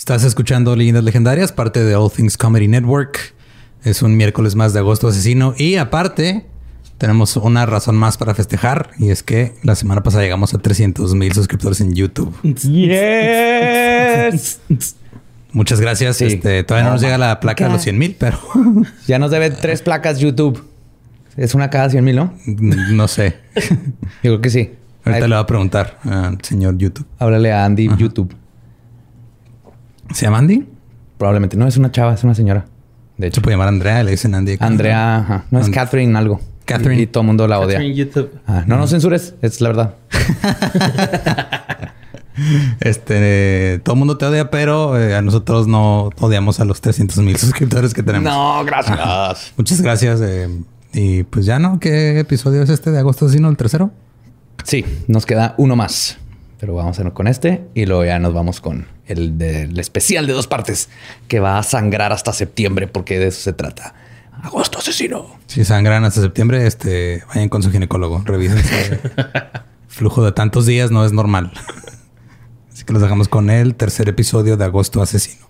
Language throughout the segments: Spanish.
Estás escuchando Leyendas Legendarias, parte de All Things Comedy Network. Es un miércoles más de agosto asesino y aparte tenemos una razón más para festejar y es que la semana pasada llegamos a 300 mil suscriptores en YouTube. Yes. Muchas gracias. Este, todavía no, nos llega la placa de los 100 mil, pero ya nos deben tres placas YouTube. Es una cada 100 mil, ¿no? No sé. Yo creo que sí. Ahorita le voy a preguntar al señor YouTube. Háblale a Andy YouTube. ¿Se llama Andy? Probablemente. No, es una chava, es una señora. De hecho, puede llamar Andrea, le dicen Andy. Andrea, ajá. No, es Catherine algo. Catherine. Y, todo el mundo la odia. Catherine YouTube. Ah, no, no censures, es la verdad. este, todo el mundo te odia, pero eh, a nosotros no odiamos a los 300 mil suscriptores que tenemos. No, gracias. Muchas gracias. Eh, y pues ya no, ¿qué episodio es este de agosto sino el tercero? Sí, nos queda uno más. Pero vamos a ir con este y luego ya nos vamos con el del especial de dos partes que va a sangrar hasta septiembre porque de eso se trata. Agosto asesino. Si sangran hasta septiembre, este, vayan con su ginecólogo, revisen. flujo de tantos días no es normal. Así que los dejamos con el tercer episodio de Agosto Asesino.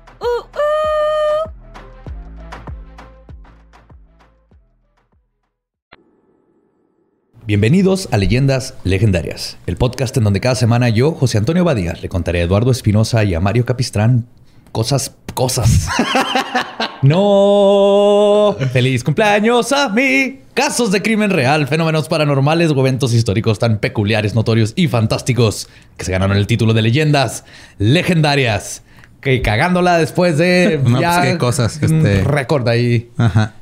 Bienvenidos a Leyendas Legendarias, el podcast en donde cada semana yo, José Antonio Badía, le contaré a Eduardo Espinosa y a Mario Capistrán cosas, cosas. no. Feliz cumpleaños a mí. Casos de crimen real, fenómenos paranormales o eventos históricos tan peculiares, notorios y fantásticos que se ganaron el título de Leyendas Legendarias. Que cagándola después de No, pues, qué cosas, este- récord ahí Ajá.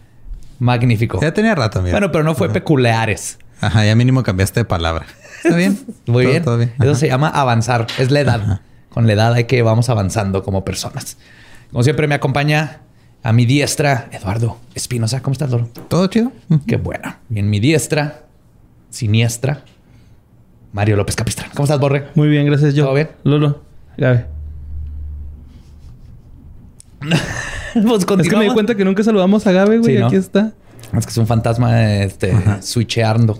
magnífico. Ya tenía rato, mira. Bueno, pero no fue peculiares. Ajá, ya mínimo cambiaste de palabra. ¿Está bien? Muy Todo- bien. todo bien. Eso Ajá. se llama avanzar. Es la edad. Con la edad hay que vamos avanzando como personas. Como siempre me acompaña a mi diestra Eduardo Espinosa. ¿Cómo estás, Loro? ¿Todo chido? Qué bueno. Y en mi diestra, siniestra, Mario López Capistrán. ¿Cómo estás, Borre? Muy bien, gracias. Yo. ¿Todo bien? Lolo. Gabe. Pues Es que me di cuenta que nunca saludamos a Gabe, güey. Sí, ¿no? Aquí está. Es que es un fantasma este, switcheando.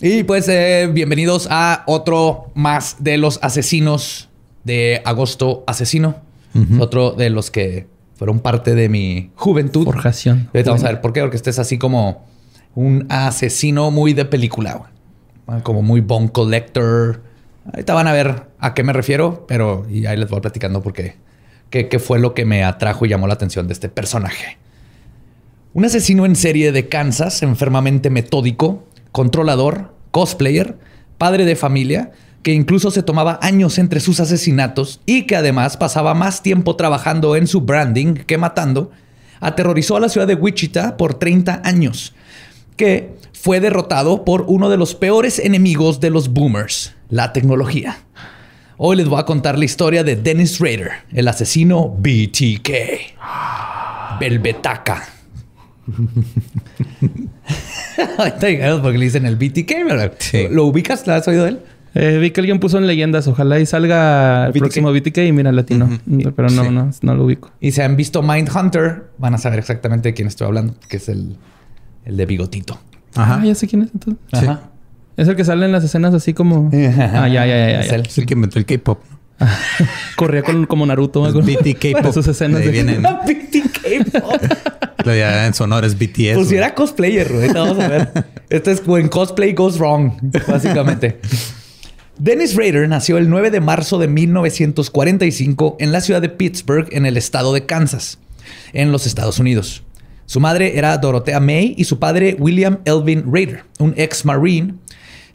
Y pues eh, bienvenidos a otro más de los asesinos de Agosto Asesino. Otro de los que fueron parte de mi juventud. Forjación. Y ahorita vamos a ver por qué. Porque este es así como un asesino muy de película. Ah, Como muy bone collector. Ahorita van a ver a qué me refiero. Pero y ahí les voy platicando por qué. Qué, qué fue lo que me atrajo y llamó la atención de este personaje. Un asesino en serie de Kansas, enfermamente metódico, controlador, cosplayer, padre de familia, que incluso se tomaba años entre sus asesinatos y que además pasaba más tiempo trabajando en su branding que matando, aterrorizó a la ciudad de Wichita por 30 años, que fue derrotado por uno de los peores enemigos de los boomers, la tecnología. Hoy les voy a contar la historia de Dennis Rader, el asesino BTK. Belbetaca. Ahorita llegamos porque le dicen el BTK, ¿verdad? Sí. ¿Lo ubicas? ¿Lo has oído de él? Eh, vi que alguien puso en leyendas. Ojalá y salga el BTK. próximo BTK y mira latino. Pero no, Sí. no, no lo ubico. Y si han visto Mindhunter, van a saber exactamente de quién estoy hablando, que es el, el de bigotito. Ajá. Ah, ya sé quién es entonces. Sí. Ajá. Es el que sale en las escenas así como. Ah, ya, ya, ya. ya, Es ya. él. Es el que inventó el K-pop. Corría con, como Naruto. me acuerdo. BTK Para pop. sus escenas De ahí de- vienen. BTK. En es BTS. Pues si era cosplayer, güey. Vamos a ver. Este es when cosplay goes wrong, básicamente. Dennis Rader nació el 9 de marzo de 1945 en la ciudad de Pittsburgh, en el estado de Kansas, en los Estados Unidos. Su madre era Dorothea May y su padre William Elvin Rader, un ex marine.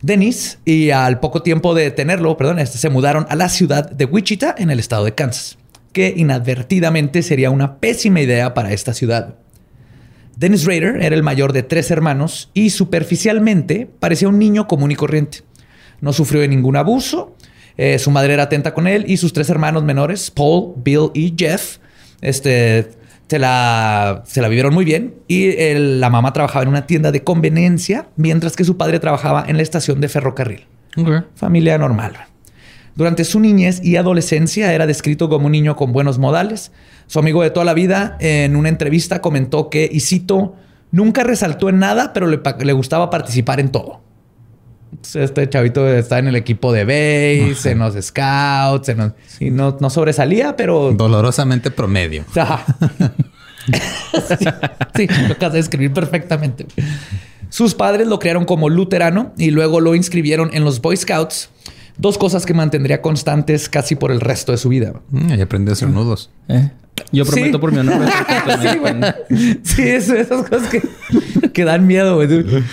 Dennis, y al poco tiempo de tenerlo, perdón, este, se mudaron a la ciudad de Wichita, en el estado de Kansas, que inadvertidamente sería una pésima idea para esta ciudad. Dennis Rader era el mayor de tres hermanos y superficialmente parecía un niño común y corriente. No sufrió de ningún abuso. eh, su madre era atenta con él y sus tres hermanos menores, Paul, Bill y Jeff, este, se, la, se la vivieron muy bien. Y el- la mamá trabajaba en una tienda de conveniencia, mientras que su padre trabajaba en la estación de ferrocarril. Familia normal. Durante su niñez y adolescencia era descrito como un niño con buenos modales. Su amigo de toda la vida en una entrevista comentó que, y cito, nunca resaltó en nada, pero le, gustaba participar en todo. Entonces, Este chavito está en el equipo de base, en los scouts, en los- y no, no sobresalía, pero... Dolorosamente promedio. Ajá. sí, sí, lo acabas de describir perfectamente. Sus padres lo criaron como luterano y luego lo inscribieron en los Boy Scouts. Dos cosas que mantendría constantes casi por el resto de su vida. Mm, y aprende a hacer nudos. Eh, Yo prometo Sí. por mi honor. Sí, esas cosas que, que dan miedo, güey.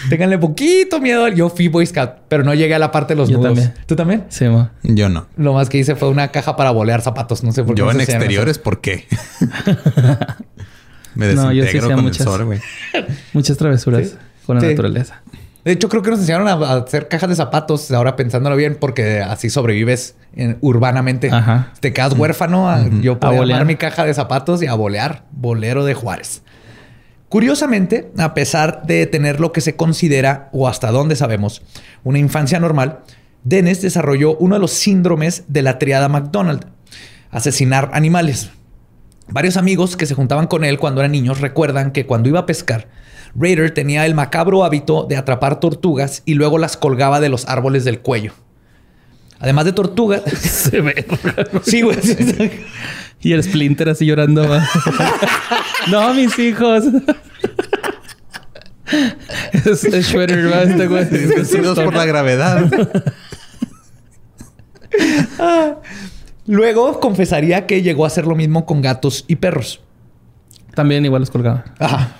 Ténganle poquito miedo. Yo fui Boy Scout, pero no llegué a la parte de los Yo nudos. también. ¿Tú también? Sí, mo. Yo no. Lo más que hice fue una caja para bolear zapatos. No sé por qué. Yo no en exteriores, ¿por qué? Me No, yo sí desintegro hacía con muchas. el sol, güey. Muchas travesuras Sí. con la Sí. naturaleza. De hecho, creo que nos enseñaron a hacer cajas de zapatos, ahora pensándolo bien, porque así sobrevives en- urbanamente. Ajá. Te quedas huérfano. a- Yo podía armar mi caja de zapatos y a bolear. Bolero de Juárez. Curiosamente, a pesar de tener lo que se considera, o hasta donde sabemos, una infancia normal, Dennis desarrolló uno de los síndromes de la triada McDonald, asesinar animales. Varios amigos que se juntaban con él cuando eran niños recuerdan que cuando iba a pescar, Raider tenía el macabro hábito de atrapar tortugas y luego las colgaba de los árboles del cuello. Además de tortugas. Se ve. sí, güey. Y el Splinter así llorando. no, mis hijos. es, es Shredder, va, este güey. Vencidos por la gravedad. Luego confesaría que llegó a hacer lo mismo con gatos y perros. También igual los colgaba. Ajá.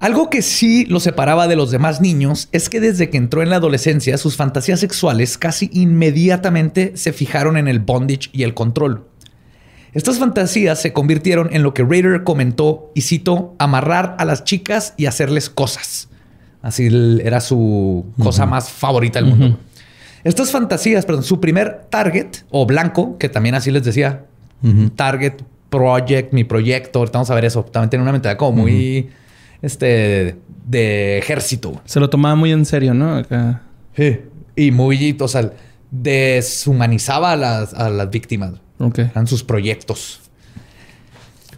Algo que sí lo separaba de los demás niños es que desde que entró en la adolescencia, sus fantasías sexuales casi inmediatamente se fijaron en el bondage y el control. Estas fantasías se convirtieron en lo que Raider comentó, y cito, amarrar a las chicas y hacerles cosas. Así era su cosa más favorita del mundo. Estas fantasías, perdón, su primer target o blanco, que también así les decía, target, project, mi proyecto, ahorita vamos a ver eso. También tiene una mentalidad como muy, este, de ejército. Se lo tomaba muy en serio, ¿no? Acá. Y muy, o sea, deshumanizaba a las, a las víctimas. Ok. Eran sus proyectos.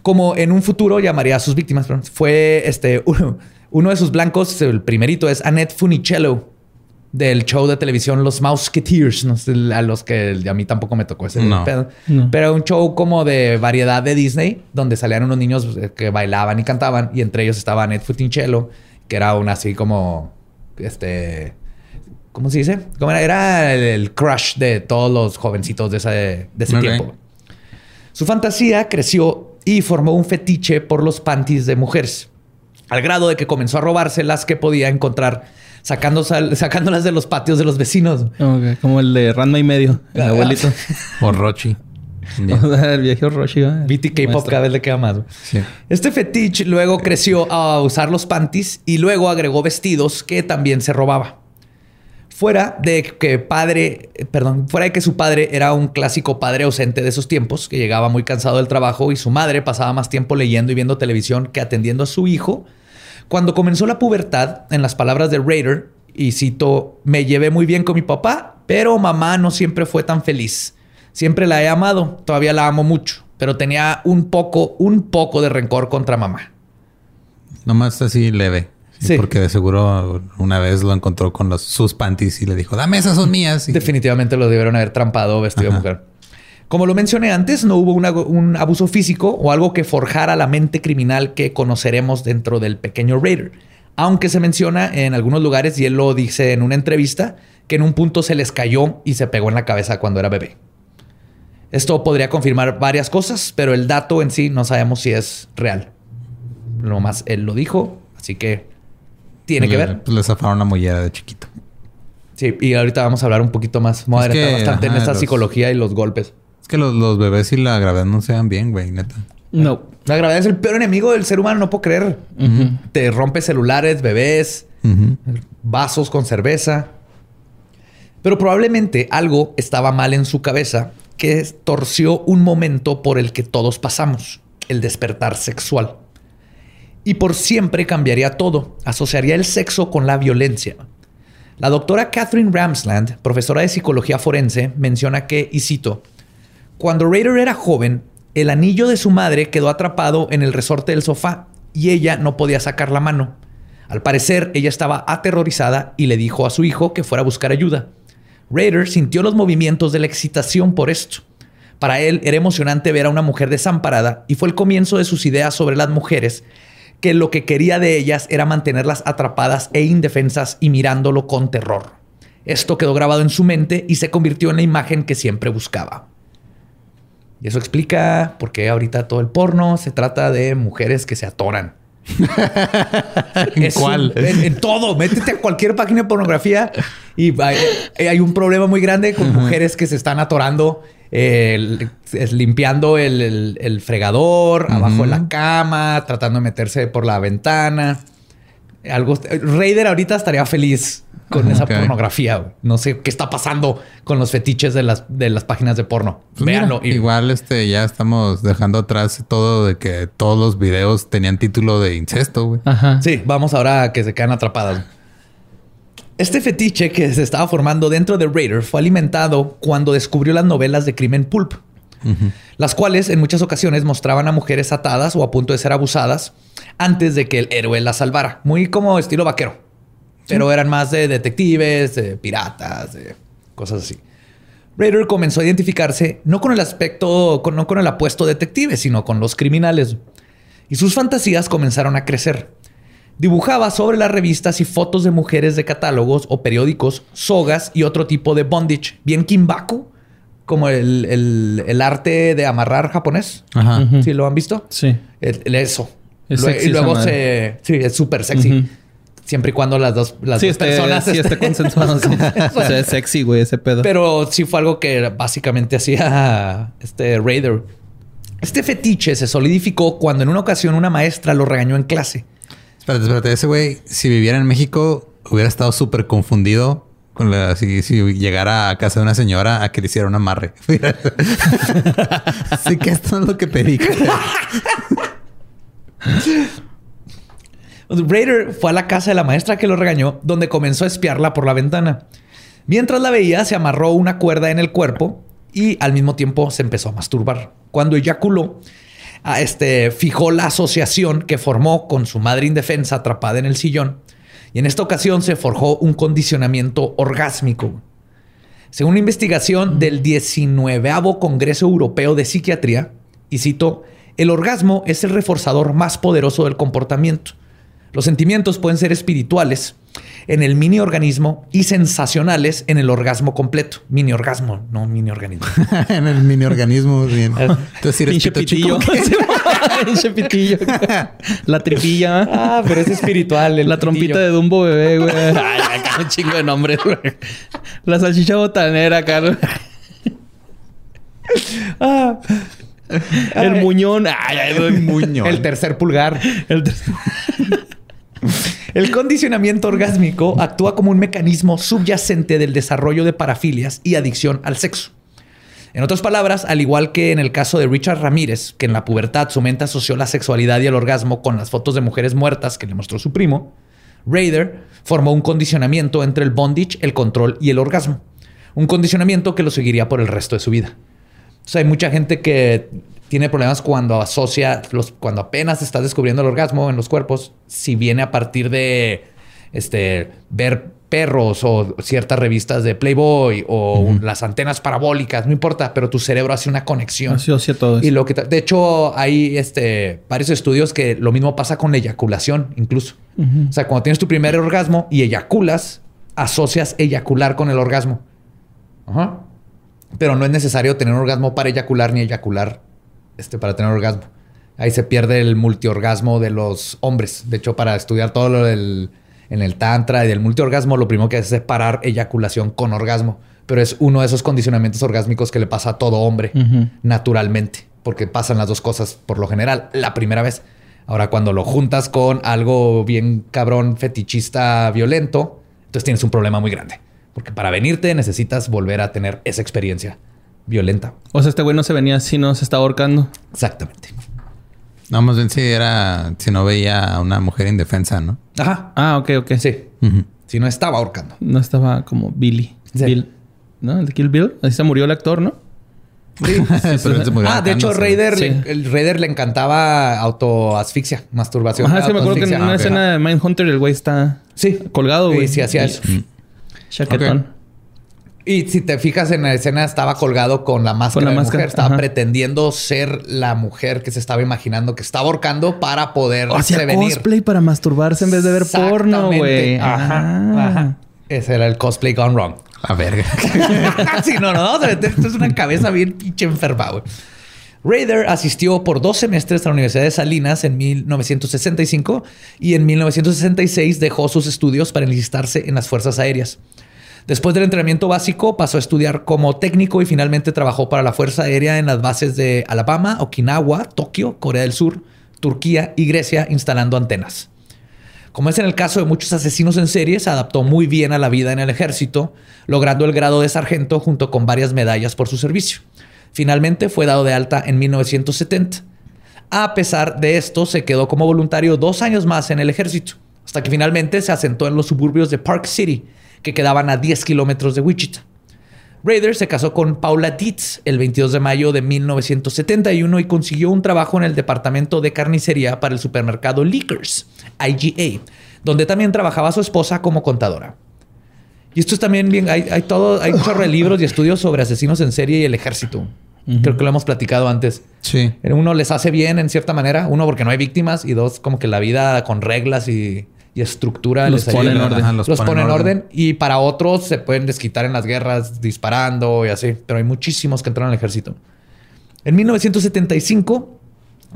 Como en un futuro llamaría a sus víctimas, fue este uno, uno de sus blancos, el primerito es Annette Funicello del show de televisión Los Mouseketeers, no sé, a los que a mí tampoco me tocó ese No. pedo. No. Pero un show como de variedad de Disney, donde salían unos niños eh, que bailaban y cantaban, y entre ellos estaba Annette Funicello, que era una así como este ¿Cómo se dice? ¿Cómo era? Era el, el crush de todos los jovencitos de ese, de ese Ok. tiempo. Su fantasía creció y formó un fetiche por los panties de mujeres, al grado de que comenzó a robarse las que podía encontrar, sacándose- sacándolas de los patios de los vecinos. Como el de Ranma y medio, el Ah, abuelito. O Rochi. el viejo Roshi. ¿va? BT K-pop cada vez le queda más. Sí. Este fetiche luego creció a usar los panties y luego agregó vestidos que también se robaba. Fuera de que padre, eh, perdón, fuera de que su padre era un clásico padre ausente de esos tiempos, que llegaba muy cansado del trabajo y su madre pasaba más tiempo leyendo y viendo televisión que atendiendo a su hijo. Cuando comenzó la pubertad, en las palabras de Raider, y cito, me llevé muy bien con mi papá, pero mamá no siempre fue tan feliz. Siempre la he amado, todavía la amo mucho, pero tenía un poco, un poco de rencor contra mamá. Nomás así leve. Sí, Sí. Porque de seguro una vez lo encontró con los, sus panties y le dijo, dame esas son mías. Y- Definitivamente lo debieron haber trampado vestido de Ajá. mujer. Como lo mencioné antes, no hubo una- un abuso físico o algo que forjara la mente criminal que conoceremos dentro del pequeño Raider. Aunque se menciona en algunos lugares, y él lo dice en una entrevista, que en un punto se les cayó y se pegó en la cabeza cuando era bebé. Esto podría confirmar varias cosas, pero el dato en sí no sabemos si es real. Lo más él lo dijo, así que tiene que ver. Pues le zafaron la mollera de chiquito. Sí, y ahorita vamos a hablar un poquito más. Vamos a Es que, bastante en esta los- psicología y los golpes. Es que los, los bebés y la gravedad no se dan bien, güey, neta. No. La gravedad es el peor enemigo del ser humano, no puedo creer. Te rompe celulares, bebés, vasos con cerveza. Pero probablemente algo estaba mal en su cabeza que torció un momento por el que todos pasamos, el despertar sexual. Y por siempre cambiaría todo, asociaría el sexo con la violencia. La doctora Catherine Ramsland, profesora de psicología forense, menciona que, y cito, cuando Raider era joven, el anillo de su madre quedó atrapado en el resorte del sofá y ella no podía sacar la mano. Al parecer, ella estaba aterrorizada y le dijo a su hijo que fuera a buscar ayuda. Raider sintió los movimientos de la excitación por esto. Para él era emocionante ver a una mujer desamparada y fue el comienzo de sus ideas sobre las mujeres, que lo que quería de ellas era mantenerlas atrapadas e indefensas y mirándolo con terror. Esto quedó grabado en su mente y se convirtió en la imagen que siempre buscaba. Y eso explica por qué ahorita todo el porno se trata de mujeres que se atoran. ¿En Es cuál? un- en, en todo. Métete a cualquier página de pornografía y hay, hay un problema muy grande con mujeres que se están atorando, eh, limpiando el, el- el fregador, abajo de la cama, tratando de meterse por la ventana. Algo. Raider ahorita estaría feliz con esa pornografía. güey. No sé qué está pasando con los fetiches de las, de las páginas de porno. Pues mira, Véanlo. y- Igual este ya estamos dejando atrás todo de que todos los videos tenían título de incesto, güey. Ajá. Sí, vamos ahora a que se quedan atrapadas. Este fetiche que se estaba formando dentro de Raider fue alimentado cuando descubrió las novelas de crimen pulp, las cuales en muchas ocasiones mostraban a mujeres atadas o a punto de ser abusadas antes de que el héroe las salvara. Muy como estilo vaquero. Pero eran más de detectives, de piratas, de cosas así. Raider comenzó a identificarse no con el aspecto, con- no con el apuesto detective, sino con los criminales. Y sus fantasías comenzaron a crecer. Dibujaba sobre las revistas y fotos de mujeres de catálogos o periódicos, sogas y otro tipo de bondage, bien kimbaku, como el, el- el arte de amarrar japonés. Ajá. ¿Sí lo han visto? Sí. El- el eso. Es sexy y luego se... Sí, es súper sexy. Siempre y cuando las dos, las sí, dos esté, personas... sí, esté estén- consensuado. sí. o sea, es sexy, güey, ese pedo. Pero sí fue algo que básicamente hacía este Raider. Este fetiche se solidificó cuando en una ocasión una maestra lo regañó en clase. Espérate, espérate. Ese güey, si viviera en México, hubiera estado súper confundido con la, si, llegara a casa de una señora a que le hiciera un amarre. Así que esto es lo que pedí. Raider fue a la casa de la maestra que lo regañó, donde comenzó a espiarla por la ventana. Mientras la veía, se amarró una cuerda en el cuerpo y al mismo tiempo se empezó a masturbar. Cuando eyaculó, este, fijó la asociación que formó con su madre indefensa atrapada en el sillón. Y en esta ocasión se forjó un condicionamiento orgásmico. Según una investigación del 19 Congreso Europeo de Psiquiatría, y cito, el orgasmo es el reforzador más poderoso del comportamiento. Los sentimientos pueden ser espirituales en el mini organismo y sensacionales en el orgasmo completo. Mini orgasmo, no mini organismo. en el mini organismo. Bien. Entonces, si eres Pinche pito chico, pitillo. Pitillo. La tripilla. Ah, pero es espiritual. el La trompita de. Dumbo bebé, güey. Ay, acá un chingo de nombres, güey. La salchicha botanera, güey. Ah, El muñón. Ay, ay, güey. muño. el tercer pulgar. El ter- El condicionamiento orgásmico actúa como un mecanismo subyacente del desarrollo de parafilias y adicción al sexo. En otras palabras, al igual que en el caso de Richard Ramírez, que en la pubertad su mente asoció la sexualidad y el orgasmo con las fotos de mujeres muertas que le mostró su primo, Raider formó un condicionamiento entre el bondage, el control y el orgasmo. Un condicionamiento que lo seguiría por el resto de su vida. O sea, hay mucha gente que tiene problemas cuando asocia, los, cuando apenas estás descubriendo el orgasmo en los cuerpos, si viene a partir de este, ver perros o ciertas revistas de Playboy o las antenas parabólicas, no importa, pero tu cerebro hace una conexión. Asocia todo eso. Y lo que de hecho hay este varios estudios que lo mismo pasa con la eyaculación incluso. O sea, cuando tienes tu primer orgasmo y eyaculas, asocias eyacular con el orgasmo. Ajá. Pero no es necesario tener un orgasmo para eyacular ni eyacular este para tener orgasmo. Ahí se pierde el multiorgasmo de los hombres. De hecho, para estudiar todo lo del en el tantra y del multiorgasmo, lo primero que hace es separar eyaculación con orgasmo. Pero es uno de esos condicionamientos orgásmicos que le pasa a todo hombre naturalmente, porque pasan las dos cosas por lo general la primera vez. Ahora, cuando lo juntas con algo bien cabrón, fetichista, violento, entonces tienes un problema muy grande. Porque para venirte necesitas volver a tener esa experiencia violenta. O sea, este güey no se venía así, no se estaba ahorcando. Exactamente. No, más bien si era... Si no veía a una mujer indefensa, ¿no? Ajá. Ah, ok, ok. Sí. Si no estaba ahorcando. No estaba como Billy. Sí. Bill. ¿No? El de Kill Bill. Así se murió el actor, ¿no? Pero él se murió Ah, de hecho. Raider, Sí. le, el Raider le encantaba autoasfixia, masturbación. Ajá, sí, me acuerdo que en una Ah, escena de Mindhunter el güey está Sí. colgado, güey. Y sí hacía eso. Chaquetón. Y si te fijas en la escena, estaba colgado con la máscara Con la de máscara, mujer. Estaba ajá. pretendiendo ser la mujer que se estaba imaginando que estaba ahorcando para poder O hacía prevenir. cosplay para masturbarse en vez de ver porno, güey. Ajá, Ah. ajá. Ese era el cosplay gone wrong. La verga. sí, no, no, no. Esto es una cabeza bien pinche enferma, güey. Raider asistió por dos semestres a la Universidad de Salinas en 1965 y en 1966 dejó sus estudios para enlistarse en las Fuerzas Aéreas. Después del entrenamiento básico, pasó a estudiar como técnico y finalmente trabajó para la Fuerza Aérea en las bases de Alabama, Okinawa, Tokio, Corea del Sur, Turquía y Grecia, instalando antenas. Como es en el caso de muchos asesinos en serie, se adaptó muy bien a la vida en el ejército, logrando el grado de sargento junto con varias medallas por su servicio. Finalmente fue dado de alta en 1970. A pesar de esto, se quedó como voluntario dos años más en el ejército, hasta que finalmente se asentó en los suburbios de Park City, que quedaban a 10 kilómetros de Wichita. Raider se casó con Paula Dietz el 22 de mayo de 1971 y consiguió un trabajo en el departamento de carnicería para el supermercado Lickers, IGA, donde también trabajaba su esposa como contadora. Y esto es también bien, hay, hay todo, hay un chorro de libros y estudios sobre asesinos en serie y el ejército. Creo que lo hemos platicado antes. Sí. Uno les hace bien en cierta manera, uno porque no hay víctimas y dos como que la vida con reglas y, y estructura Los pone en orden. Ajá, Los, pone en orden. Y para otros se pueden desquitar en las guerras disparando y así. Pero hay muchísimos que entraron al ejército. En 1975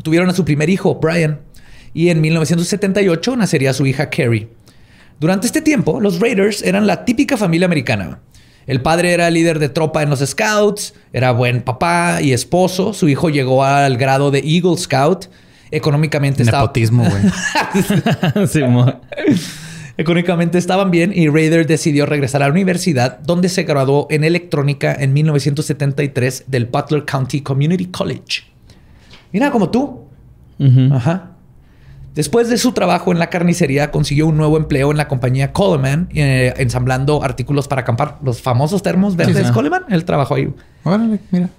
tuvieron a su primer hijo, Brian. Y en 1978 nacería su hija, Carrie. Durante este tiempo, los Raiders eran la típica familia americana. El padre era líder de tropa en los Scouts, era buen papá y esposo. Su hijo llegó al grado de Eagle Scout. Económicamente. Nepotismo. Sí, mo- Económicamente estaban bien y Raider decidió regresar a la universidad, donde se graduó en electrónica en 1973 del Butler County Community College. Mira, como tú. Ajá. Después de su trabajo en la carnicería, consiguió un nuevo empleo en la compañía Coleman, eh, ensamblando artículos para acampar. Los famosos termos verdes sí. Coleman. Él trabajó ahí. Órale, mira.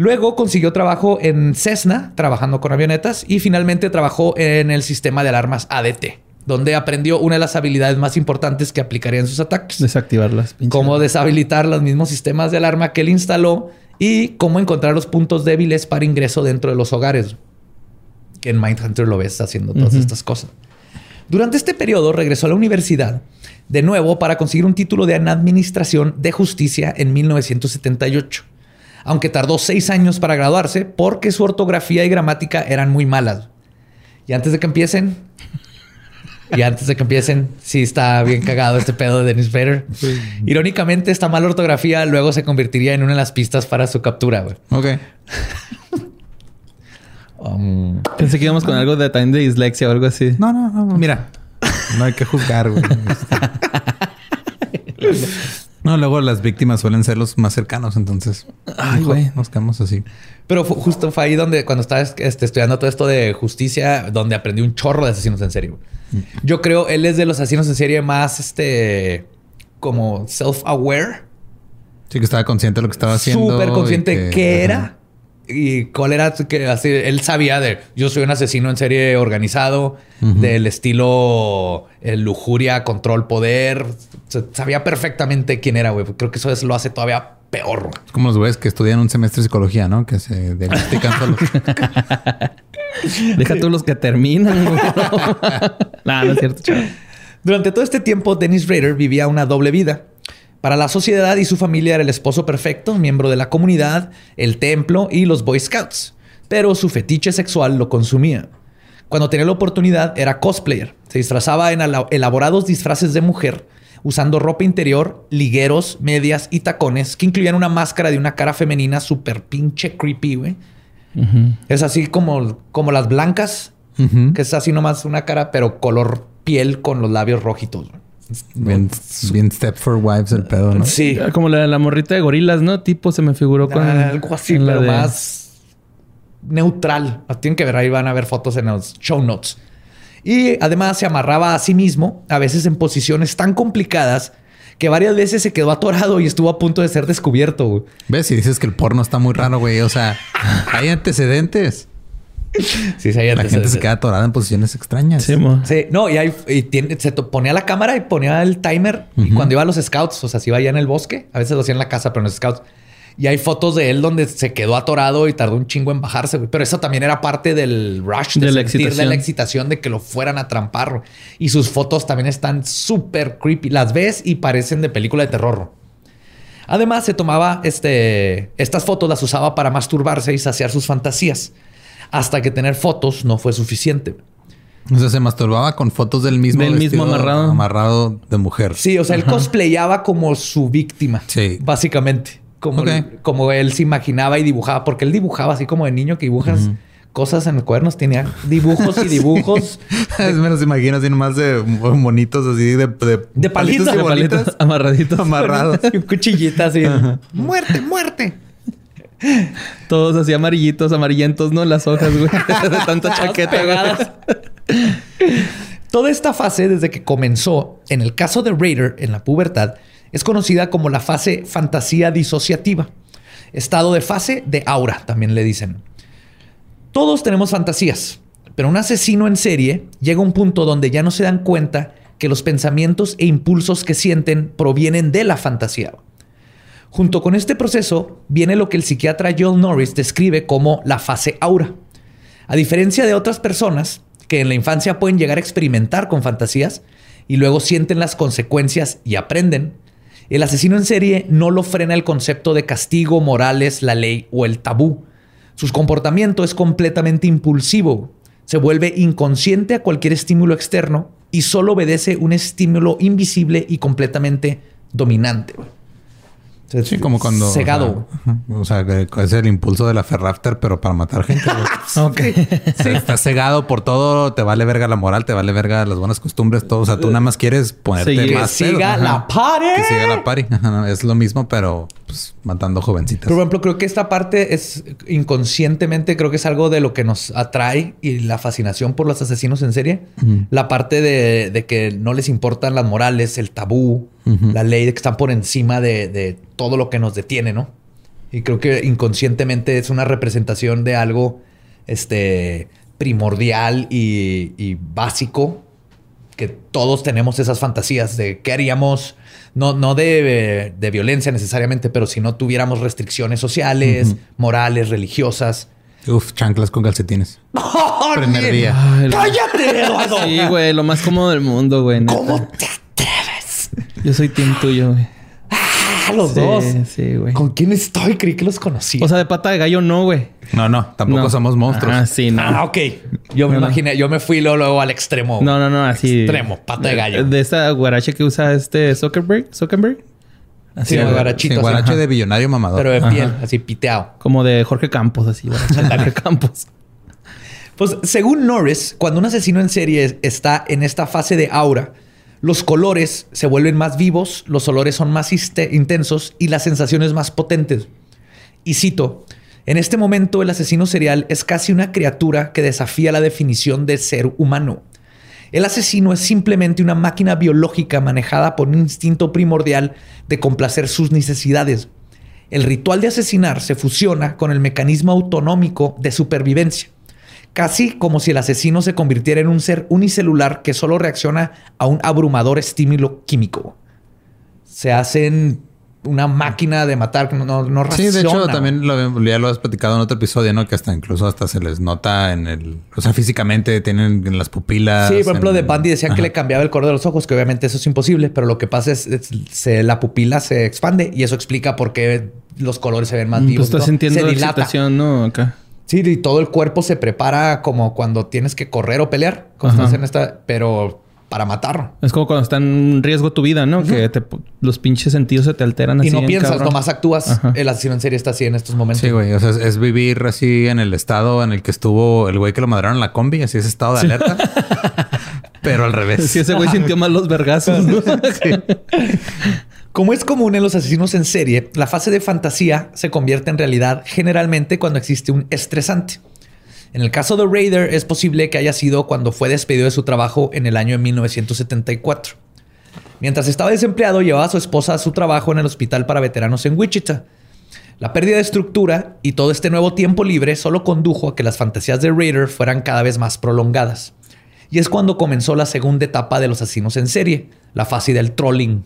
Luego consiguió trabajo en Cessna, trabajando con avionetas, y finalmente trabajó en el sistema de alarmas ADT, donde aprendió una de las habilidades más importantes que aplicaría en sus ataques. Desactivar las pinches. Cómo deshabilitar los mismos sistemas de alarma que él instaló y cómo encontrar los puntos débiles para ingreso dentro de los hogares. Que en Mindhunter lo ves haciendo todas estas cosas. Durante este periodo regresó a la universidad de nuevo para conseguir un título de Administración de Justicia en 1978. Aunque tardó seis años para graduarse porque su ortografía y gramática eran muy malas. Y antes de que empiecen, y antes de que empiecen, sí está bien cagado este pedo de Dennis Bader. Irónicamente, esta mala ortografía luego se convertiría en una de las pistas para su captura. güey. Ok. Um, Pensé que íbamos con algo de también de dislexia o algo así. No, no, no. Mira. No hay que juzgar, güey. No, luego las víctimas suelen ser los más cercanos, entonces. Ay, güey. Nos quedamos así. Pero justo fue ahí donde, cuando estaba este, estudiando todo esto de justicia, donde aprendí un chorro de asesinos en serie. güey. Yo creo él es de los asesinos en serie más, este, como self-aware, Sí, que estaba consciente de lo que estaba haciendo. súper consciente y de que- qué ajá. Y cuál era que así, él sabía de yo soy un asesino en serie organizado, del estilo eh, lujuria, control, poder. Sabía perfectamente quién era, güey. Creo que eso es- lo hace todavía peor. Es como los güeyes que estudian un semestre de psicología, ¿no? Que se diagnostican solos. Deja tú los que terminan, nah, no es cierto, chaval. Durante todo este tiempo, Dennis Rader vivía una doble vida. Para la sociedad y su familia era el esposo perfecto, miembro de la comunidad, el templo y los Boy Scouts. Pero su fetiche sexual lo consumía. Cuando tenía la oportunidad, era cosplayer. Se disfrazaba en elaborados disfraces de mujer, usando ropa interior, ligueros, medias y tacones que incluían una máscara de una cara femenina súper pinche creepy, güey. Es así como, como las blancas, que es así nomás una cara, pero color piel con los labios rojitos. Bien, bien Step for Wives el pedo, ¿no? Sí. Como la, la morrita de gorilas, ¿no? Tipo se me figuró con. Algo así, pero de- más neutral. Tienen que ver, ahí van a ver fotos en los show notes. Y además se amarraba a sí mismo, a veces en posiciones tan complicadas que varias veces se quedó atorado y estuvo a punto de ser descubierto. güey. ¿Ves? Y dices que el porno está muy raro, güey. O sea, hay antecedentes. Sí, sí, hay La gente se queda atorada en posiciones extrañas. Sí, mo. Sí, no, y, ahí y tiene- se ponía la cámara y ponía el timer. Y cuando iba a los scouts, o sea, si iba allá en el bosque, a veces lo hacía en la casa, pero en los scouts. Y hay fotos de él donde se quedó atorado y tardó un chingo en bajarse, güey. Pero eso también era parte del rush de, De la sentir, de excitación. la excitación de que lo fueran a trampar. Y sus fotos también están súper creepy. Las ves y parecen de película de terror. Además, se tomaba este, estas fotos, las usaba para masturbarse y saciar sus fantasías. Hasta que tener fotos no fue suficiente. O sea, se masturbaba con fotos del mismo Del mismo amarrado. amarrado de mujer. Sí, o sea, él cosplayaba como su víctima. Sí. Básicamente. Como, Ok. como él se imaginaba y dibujaba, porque él dibujaba así como de niño que dibujas cosas en cuadernos. Tenía dibujos y dibujos. Es me los imagino así nomás de monitos así de... De, De palitos, y de Palitos amarraditos. amarrados. y un cuchillita así. Muerte, muerte. Todos así amarillitos, amarillentos, ¿no? Las hojas, güey. De tanta chaqueta, güey. Toda esta fase, desde que comenzó, en el caso de Raider, en la pubertad, es conocida como la fase fantasía disociativa. Estado de fase de aura, también le dicen. Todos tenemos fantasías, pero un asesino en serie llega a un punto donde ya no se dan cuenta que los pensamientos e impulsos que sienten provienen de la fantasía. Junto con este proceso viene lo que el psiquiatra Joel Norris describe como la fase aura. A diferencia de otras personas que en la infancia pueden llegar a experimentar con fantasías y luego sienten las consecuencias y aprenden, el asesino en serie no lo frena el concepto de castigo, morales, la ley o el tabú. Su comportamiento es completamente impulsivo. Se vuelve inconsciente a cualquier estímulo externo y solo obedece un estímulo invisible y completamente dominante. Sí, como cuando... Cegado. O sea, es el impulso de la Ferrafter, pero para matar gente. Ok. Estás cegado por todo, te vale verga la moral, te vale verga las buenas costumbres, todo. O sea, tú nada más quieres ponerte más Que siga la party. Que siga la party. Es lo mismo, pero pues, matando jovencitas. Por ejemplo, creo que esta parte es inconscientemente, creo que es algo de lo que nos atrae y la fascinación por los asesinos en serie. La parte de, de que no les importan las morales, el tabú, la ley, de que están por encima de, de todo lo que nos detiene, ¿no? Y creo que inconscientemente es una representación de algo este, primordial y, y básico que todos tenemos esas fantasías de qué haríamos, no, no de, de violencia necesariamente, pero si no tuviéramos restricciones sociales, morales, religiosas. Uf, chanclas con calcetines. ¡Oh, Primer bien! día. Ay, ¡Cállate, Eduardo! Sí, güey, lo más cómodo del mundo, güey. ¿Cómo te? Yo soy team tuyo, güey. Ah, los Sí, dos. Sí, güey. ¿Con quién estoy? Creí que los conocía. O sea, de pata de gallo no, güey. No, no, tampoco No. somos monstruos. Ah, sí, no. ah, ok. Yo me No, imaginé, yo me fui luego, luego al extremo. No, no, no, así. Extremo, pata de gallo. De esa guarache que usa este Zuckerberg. Zuckerberg. Así, Sí, guarachito. sí, así. guarache de billonario mamador. Pero de Ajá. piel, así piteado. Como de Jorge Campos, así. de Jorge Campos. Pues según Norris, cuando un asesino en serie está en esta fase de aura, los colores se vuelven más vivos, los olores son más intensos y las sensaciones más potentes. Y cito, en este momento el asesino serial es casi una criatura que desafía la definición de ser humano. El asesino es simplemente una máquina biológica manejada por un instinto primordial de complacer sus necesidades. el ritual de asesinar se fusiona con el mecanismo autonómico de supervivencia, casi como si el asesino se convirtiera en un ser unicelular que solo reacciona a un abrumador estímulo químico. Se hacen una máquina de matar que no, no, no Sí, de hecho, raciona. también lo, ya lo has platicado en otro episodio, ¿no? Que hasta incluso hasta se les nota en el... O sea, físicamente tienen en las pupilas... Sí, por ejemplo, en- de Bundy decían que le cambiaba el color de los ojos, que obviamente eso es imposible, pero lo que pasa es, es- se- la pupila se expande y eso explica por qué los colores se ven más Pues vivos. y estás sintiendo se dilata. excitación, ¿no? Acá. Sí, y todo el cuerpo se prepara como cuando tienes que correr o pelear, como Ajá. estás en esta, pero para matarlo. Es como cuando está en riesgo tu vida, ¿no? Que te- los pinches sentidos se te alteran así. Y no piensas, cabrón. nomás actúas. Ajá. El asesino en serie está así en estos momentos. Sí, güey. O sea, es, es vivir así en el estado en el que estuvo el güey que lo maderaron en la combi. Así ese estado de alerta. Pero al revés. Sí, ese güey sintió más los vergazos, ¿no? Como es común en los asesinos en serie, la fase de fantasía se convierte en realidad generalmente cuando existe un estresante. En el caso de Raider es posible que haya sido cuando fue despedido de su trabajo en el año de 1974. Mientras estaba desempleado, llevaba a su esposa a su trabajo en el hospital para veteranos en Wichita. La pérdida de estructura y todo este nuevo tiempo libre solo condujo a que las fantasías de Raider fueran cada vez más prolongadas. Y es cuando comenzó la segunda etapa de los asesinos en serie, la fase del trolling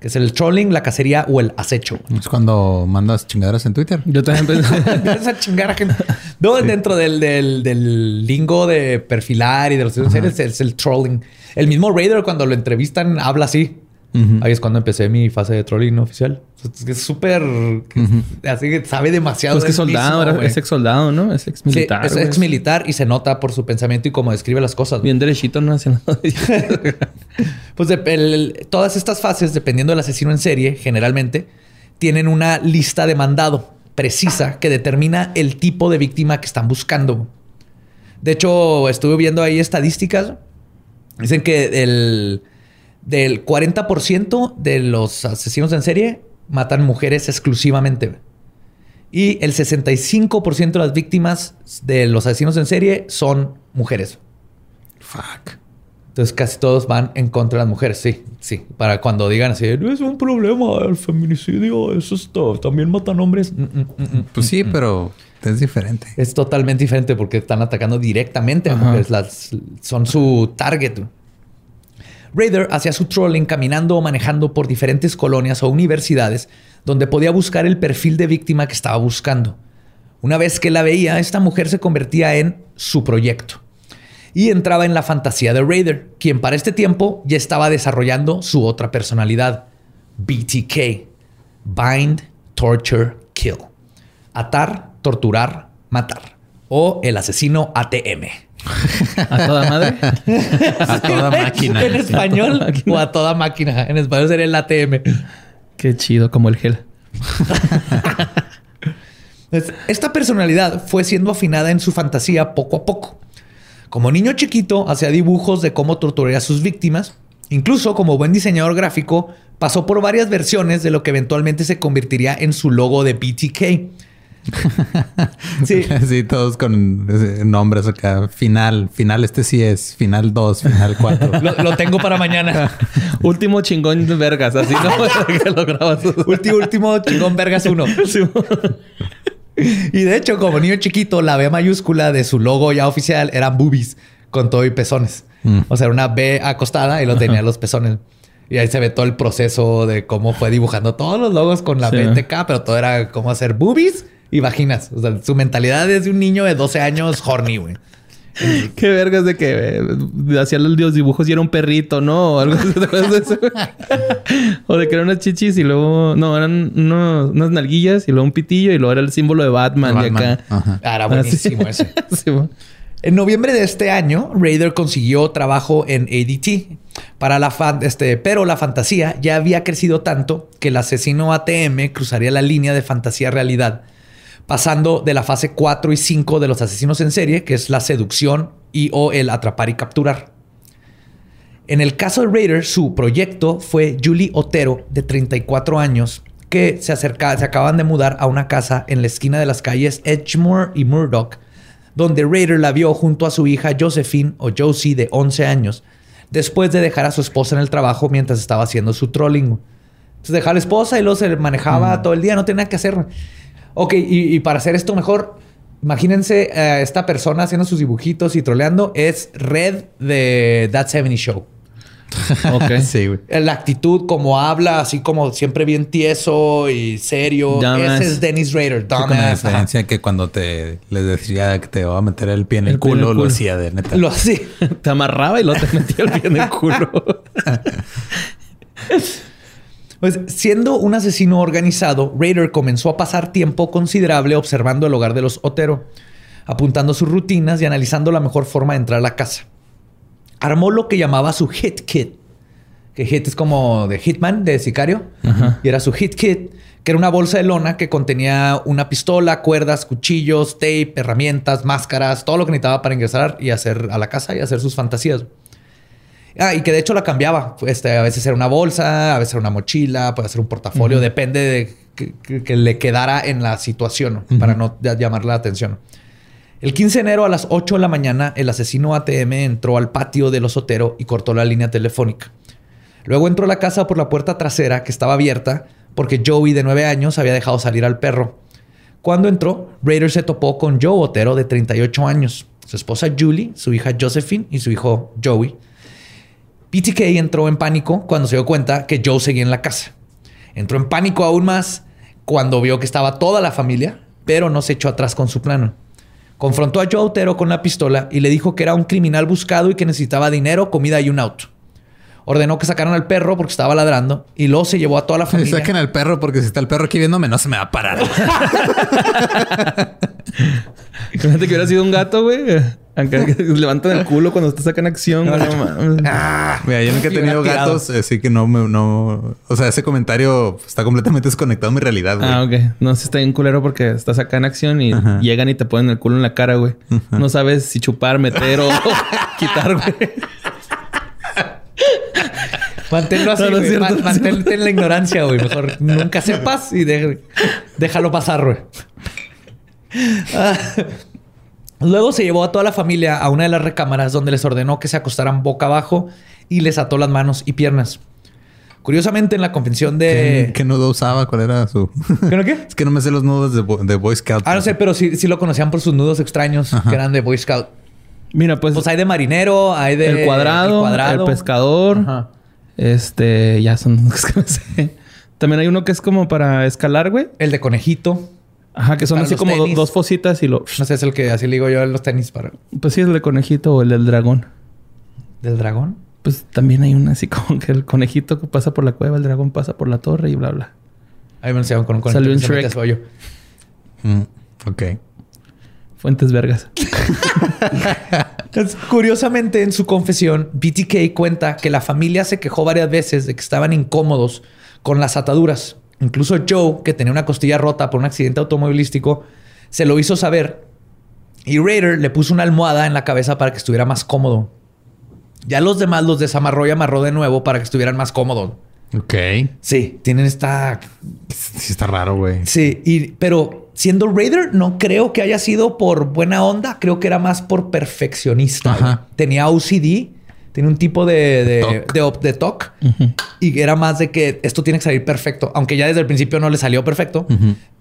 que es el trolling, la cacería o el acecho. Es cuando mandas chingaderas en Twitter. Yo también. Empiezas a chingar a gente. No, dentro del, del- del lingo de perfilar y de los series es el trolling. El mismo Raider cuando lo entrevistan habla así. Ahí es cuando empecé mi fase de trolling no oficial. Es que es súper... Así que sabe demasiado. Pues que del soldado, mismo, era- güey. es ex soldado, ¿no? Es ex Sí, militar. es ex militar y se nota por su pensamiento y cómo describe las cosas. Bien derechito, no hace nada. Pues de- el- el- todas estas fases, dependiendo del asesino en serie, generalmente tienen una lista de mandado precisa que determina el tipo de víctima que están buscando. De hecho, estuve viendo ahí estadísticas. Dicen que el, del 40% de los asesinos en serie matan mujeres exclusivamente. Y el 65% de las víctimas de los asesinos en serie son mujeres. Fuck. Entonces casi todos van en contra de las mujeres, sí, sí. Para cuando digan así, no es un problema el feminicidio, eso es todo, también matan hombres. Mm, mm, mm. Pues sí, pero es diferente. Es totalmente diferente porque están atacando directamente a mujeres, las, son su target. Raider hacía su trolling caminando o manejando por diferentes colonias o universidades donde podía buscar el perfil de víctima que estaba buscando. Una vez que la veía, esta mujer se convertía en su proyecto y entraba en la fantasía de Raider, quien para este tiempo ya estaba desarrollando su otra personalidad, BTK, Bind, Torture, Kill. Atar, torturar, matar. O el asesino ATM. A toda madre. A toda máquina. en español o a toda máquina. En español sería el ATM. Qué chido, como el gel. Esta personalidad fue siendo afinada en su fantasía poco a poco. Como niño chiquito, hacía dibujos de cómo torturaría a sus víctimas. Incluso como buen diseñador gráfico, pasó por varias versiones de lo que eventualmente se convertiría en su logo de BTK. Sí. Sí, todos con nombres acá. Final, final este sí es. Final 2, final 4. Lo, lo tengo para mañana. Último chingón de vergas, así no que lo grabas. último, último chingón vergas uno. Y de hecho, como niño chiquito, la B mayúscula de su logo ya oficial eran boobies con todo y pezones. Mm. O sea, era una B acostada y lo tenía los pezones. Y ahí se ve todo el proceso de cómo fue dibujando todos los logos con la Sí. BTK, pero todo era cómo hacer boobies y vaginas. O sea, su mentalidad es de un niño de 12 años horny, güey. Qué vergas de que eh, hacía los dibujos y era un perrito, ¿no? O algo así. ¿Te acuerdas de eso? o de que eran unas chichis y luego... No, eran unos- unas nalguillas y luego un pitillo y luego era el símbolo de Batman, Batman. acá. Ajá. Ah, Era buenísimo ese. Sí, mo. En noviembre de este año, Raider consiguió trabajo en ADT. Para la fan- este, pero la fantasía ya había crecido tanto que el asesino ATM cruzaría la línea de fantasía a realidad, pasando de la fase 4 y 5 de los asesinos en serie, que es la seducción y o el atrapar y capturar. En el caso de Raider, su proyecto fue Julie Otero, de 34 años, que se, acerca, se acaban de mudar a una casa en la esquina de las calles Edgemore y Murdoch, donde Raider la vio junto a su hija Josephine o Josie, de 11 años, después de dejar a su esposa en el trabajo mientras estaba haciendo su trolling. Entonces dejaba a la esposa y luego se manejaba todo el día, no tenía nada que hacer. Ok, y, y para hacer esto mejor, imagínense a esta persona haciendo sus dibujitos y troleando. Es Red de That 70 Show. Ok. sí, güey. La actitud, como habla, así como siempre bien tieso y serio. Dumbass. Ese es Dennis Rader. Sí, con la Dumbass, ajá. diferencia que cuando te les decía que te va a meter el pie en el, El pie en culo, el lo culo. hacía de neta. Lo así. Te amarraba y luego te metía el pie en el culo. Pues siendo un asesino organizado, Raider comenzó a pasar tiempo considerable observando el hogar de los Otero, apuntando sus rutinas y analizando la mejor forma de entrar a la casa. Armó lo que llamaba su hit kit, que hit es como de hitman, de sicario, y era su hit kit, que era una bolsa de lona que contenía una pistola, cuerdas, cuchillos, tape, herramientas, máscaras, todo lo que necesitaba para ingresar y hacer a la casa y hacer sus fantasías. Ah, y que de hecho la cambiaba. Este, a veces era una bolsa, a veces era una mochila, puede ser un portafolio, depende de que, que- que le quedara en la situación ¿no? para no llamar la atención. El 15 de enero a las 8 de la mañana, el asesino ATM entró al patio del osotero y cortó la línea telefónica. Luego entró a la casa por la puerta trasera que estaba abierta porque Joey de 9 años había dejado salir al perro. Cuando entró, Raider se topó con Joe Otero de 38 años, su esposa Julie, su hija Josephine y su hijo Joey. PTK entró en pánico cuando se dio cuenta que Joe seguía en la casa. Entró en pánico aún más cuando vio que estaba toda la familia, pero no se echó atrás con su plano. Confrontó a Joe Otero con la pistola y le dijo que era un criminal buscado y que necesitaba dinero, comida y un auto. Ordenó que sacaran al perro porque estaba ladrando y luego se llevó a toda la familia. Saquen al perro porque si está el perro aquí viéndome no se me va a parar. Imagínate que hubiera sido un gato, güey. Acá que levantan el culo cuando te sacan acción. güey, no mames. Mira, yo nunca he tenido gatos, así que no me, no. O sea, ese comentario está completamente desconectado de mi realidad, güey. Ah, ok. No, si está bien culero porque estás acá en acción y Ajá. llegan y te ponen el culo en la cara, güey. No sabes si chupar, meter o quitar, güey. Manténlo así, No, no güey. cierto, no Mantente en la ignorancia, güey. Mejor nunca sepas y de- déjalo pasar, güey. Luego se llevó a toda la familia a una de las recámaras donde les ordenó que se acostaran boca abajo y les ató las manos y piernas. Curiosamente, en la convención ¿Qué, de... qué nudo usaba? ¿Cuál era su...? ¿Qué no qué? es que no me sé los nudos de, Bo- de Boy Scout. Ah, no sé, pero sí, sí lo conocían por sus nudos extraños que eran de Boy Scout. Mira, pues, Pues hay de marinero, hay de... el, cuadrado, el pescador. Ajá. Este, ya son los que me sé. También hay uno que es como para escalar, güey. El de conejito. Ajá, que son Para así como do- dos fositas y lo. No sé, es el que así le digo yo en los tenis para... Pues sí, es el de conejito o el del dragón. ¿Del dragón? Pues también hay una así como que el conejito que pasa por la cueva, el dragón pasa por la torre y bla, bla. Ahí me enseñaron con un conejito Salió mete Shrek. a hoyo. Mm, ok. Fuentes vergas. Curiosamente, en su confesión, BTK cuenta que la familia se quejó varias veces de que estaban incómodos con las ataduras. Incluso Joe, que tenía una costilla rota por un accidente automovilístico, se lo hizo saber. Y Raider le puso una almohada en la cabeza para que estuviera más cómodo. Ya los demás los desamarró y amarró de nuevo para que estuvieran más cómodos. Ok. Sí, tienen esta Sí está raro, güey. Sí, y, pero siendo Raider, no creo que haya sido por buena onda. Creo que era más por perfeccionista. Ajá. Tenía OCD, tenía un tipo de, de, de, op- de TOC. Y era más de que esto tiene que salir perfecto. Aunque ya desde el principio no le salió perfecto.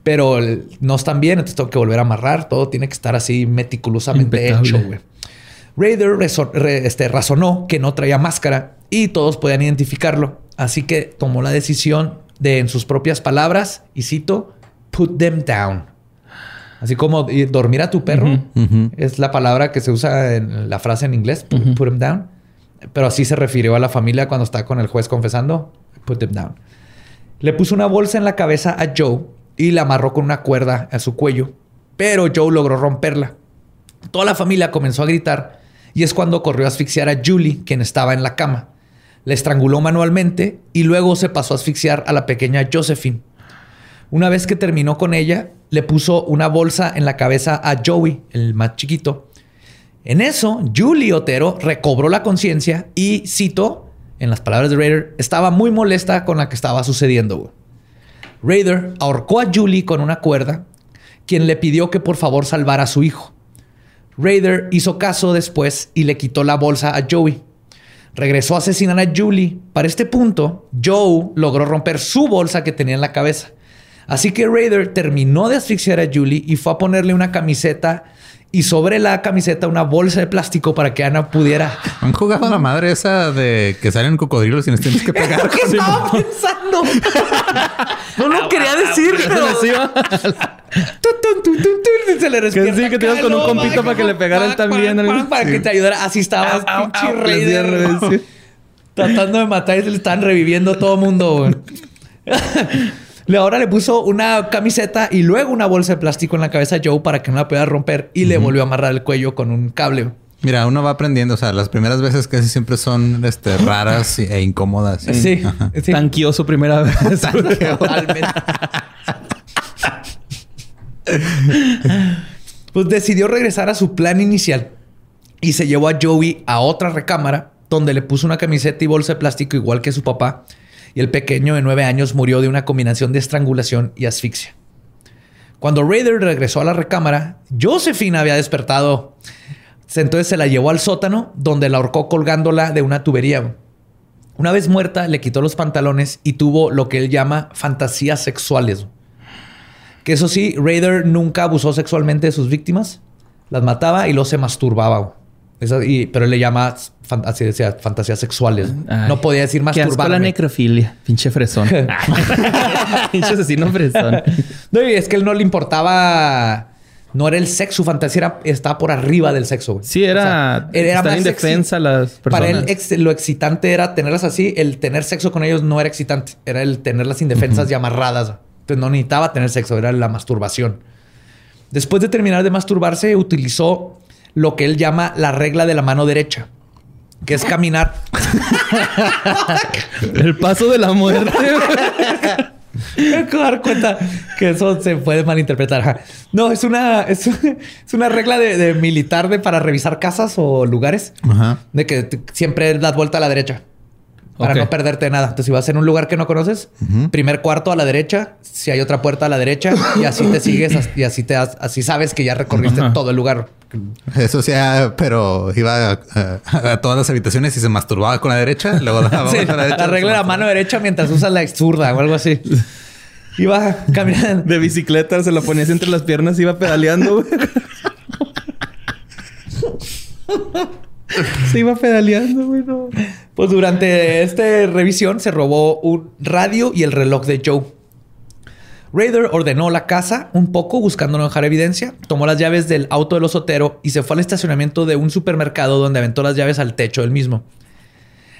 Pero el- no están bien, entonces tengo que volver a amarrar. Todo tiene que estar así meticulosamente Impecable. hecho, güey. Raider re- este, razonó que no traía máscara y todos podían identificarlo. Así que tomó la decisión de, en sus propias palabras, y cito, put them down. Así como dormir a tu perro es la palabra que se usa en la frase en inglés, put, put them down. Pero así se refirió a la familia cuando está con el juez confesando, put them down. Le puso una bolsa en la cabeza a Joe y la amarró con una cuerda a su cuello, pero Joe logró romperla. Toda la familia comenzó a gritar y es cuando corrió a asfixiar a Julie, quien estaba en la cama. La estranguló manualmente y luego se pasó a asfixiar a la pequeña Josephine. Una vez que terminó con ella, le puso una bolsa en la cabeza a Joey, el más chiquito. En eso, Julie Otero recobró la conciencia y, cito, en las palabras de Raider, estaba muy molesta con la que estaba sucediendo. Raider ahorcó a Julie con una cuerda, quien le pidió que por favor salvara a su hijo. Raider hizo caso después y le quitó la bolsa a Joey. Regresó a asesinar a Julie. Para este punto, Joe logró romper su bolsa que tenía en la cabeza. Así que Raider terminó de asfixiar a Julie y fue a ponerle una camiseta y sobre la camiseta una bolsa de plástico para que Ana pudiera. Han jugado a la madre esa de que salen cocodrilos y nos tienes que pegar. ¿Qué estaba pensando? no lo quería decir, pero. Se le Que sí, que te ibas con un compito para que le pegaran también Para que te ayudara. Así estaba. Au, pinche rey. Tratando de matar y se le estaban reviviendo todo el mundo. güey. Le- Ahora le puso una camiseta y luego una bolsa de plástico en la cabeza a Joe para que no la pudiera romper y le volvió a amarrar el cuello con un cable. Mira, uno va aprendiendo. O sea, las primeras veces casi siempre son este, raras e incómodas. Sí, sí. Tanqueó su primera vez. Totalmente. pues decidió regresar a su plan inicial y se llevó a Joey a otra recámara donde le puso una camiseta y bolsa de plástico igual que su papá y el pequeño de nueve años murió de una combinación de estrangulación y asfixia. Cuando Raider regresó a la recámara, Josephine había despertado. Entonces se la llevó al sótano donde la ahorcó colgándola de una tubería. Una vez muerta, le quitó los pantalones y tuvo lo que él llama fantasías sexuales. Que eso sí, Raider nunca abusó sexualmente de sus víctimas. Las mataba y luego se masturbaba. Esa- y- pero él le llama fan- así decía, fantasías sexuales. Ay, no podía decir asco la masturbarme. necrofilia. Pinche fresón. Pinche asesino fresón. No, y es que él no le importaba. No era el sexo, su fantasía era, estaba por arriba del sexo. güey. Sí, era, O sea, era estar indefensa las personas. Para él ex- lo excitante era tenerlas así. El tener sexo con ellos no era excitante. Era el tenerlas indefensas y amarradas. Entonces no necesitaba tener sexo, era la masturbación. Después de terminar de masturbarse, utilizó lo que él llama la regla de la mano derecha, que es caminar. El paso de la muerte. Me acabo de dar cuenta que eso se puede malinterpretar. No, es una, es, es una regla de, de militar de para revisar casas o lugares. Ajá. De que siempre das vuelta a la derecha. Para no perderte de nada. Entonces, si vas en un lugar que no conoces, primer cuarto a la derecha, si hay otra puerta a la derecha, y así te sigues y así te das- así sabes que ya recorriste todo el lugar. Eso sí, ah, pero iba a, a- a todas las habitaciones y se masturbaba con la derecha, luego daba Sí, a la derecha. la regla de la mano derecha mientras usas la zurda o algo así. Iba caminando. De bicicleta se la ponías entre las piernas y iba pedaleando. se iba pedaleando, güey. no. Pues durante esta revisión se robó un radio y el reloj de Joe. Raider ordenó la casa un poco buscando no dejar evidencia, tomó las llaves del auto del osotero y se fue al estacionamiento de un supermercado donde aventó las llaves al techo del mismo.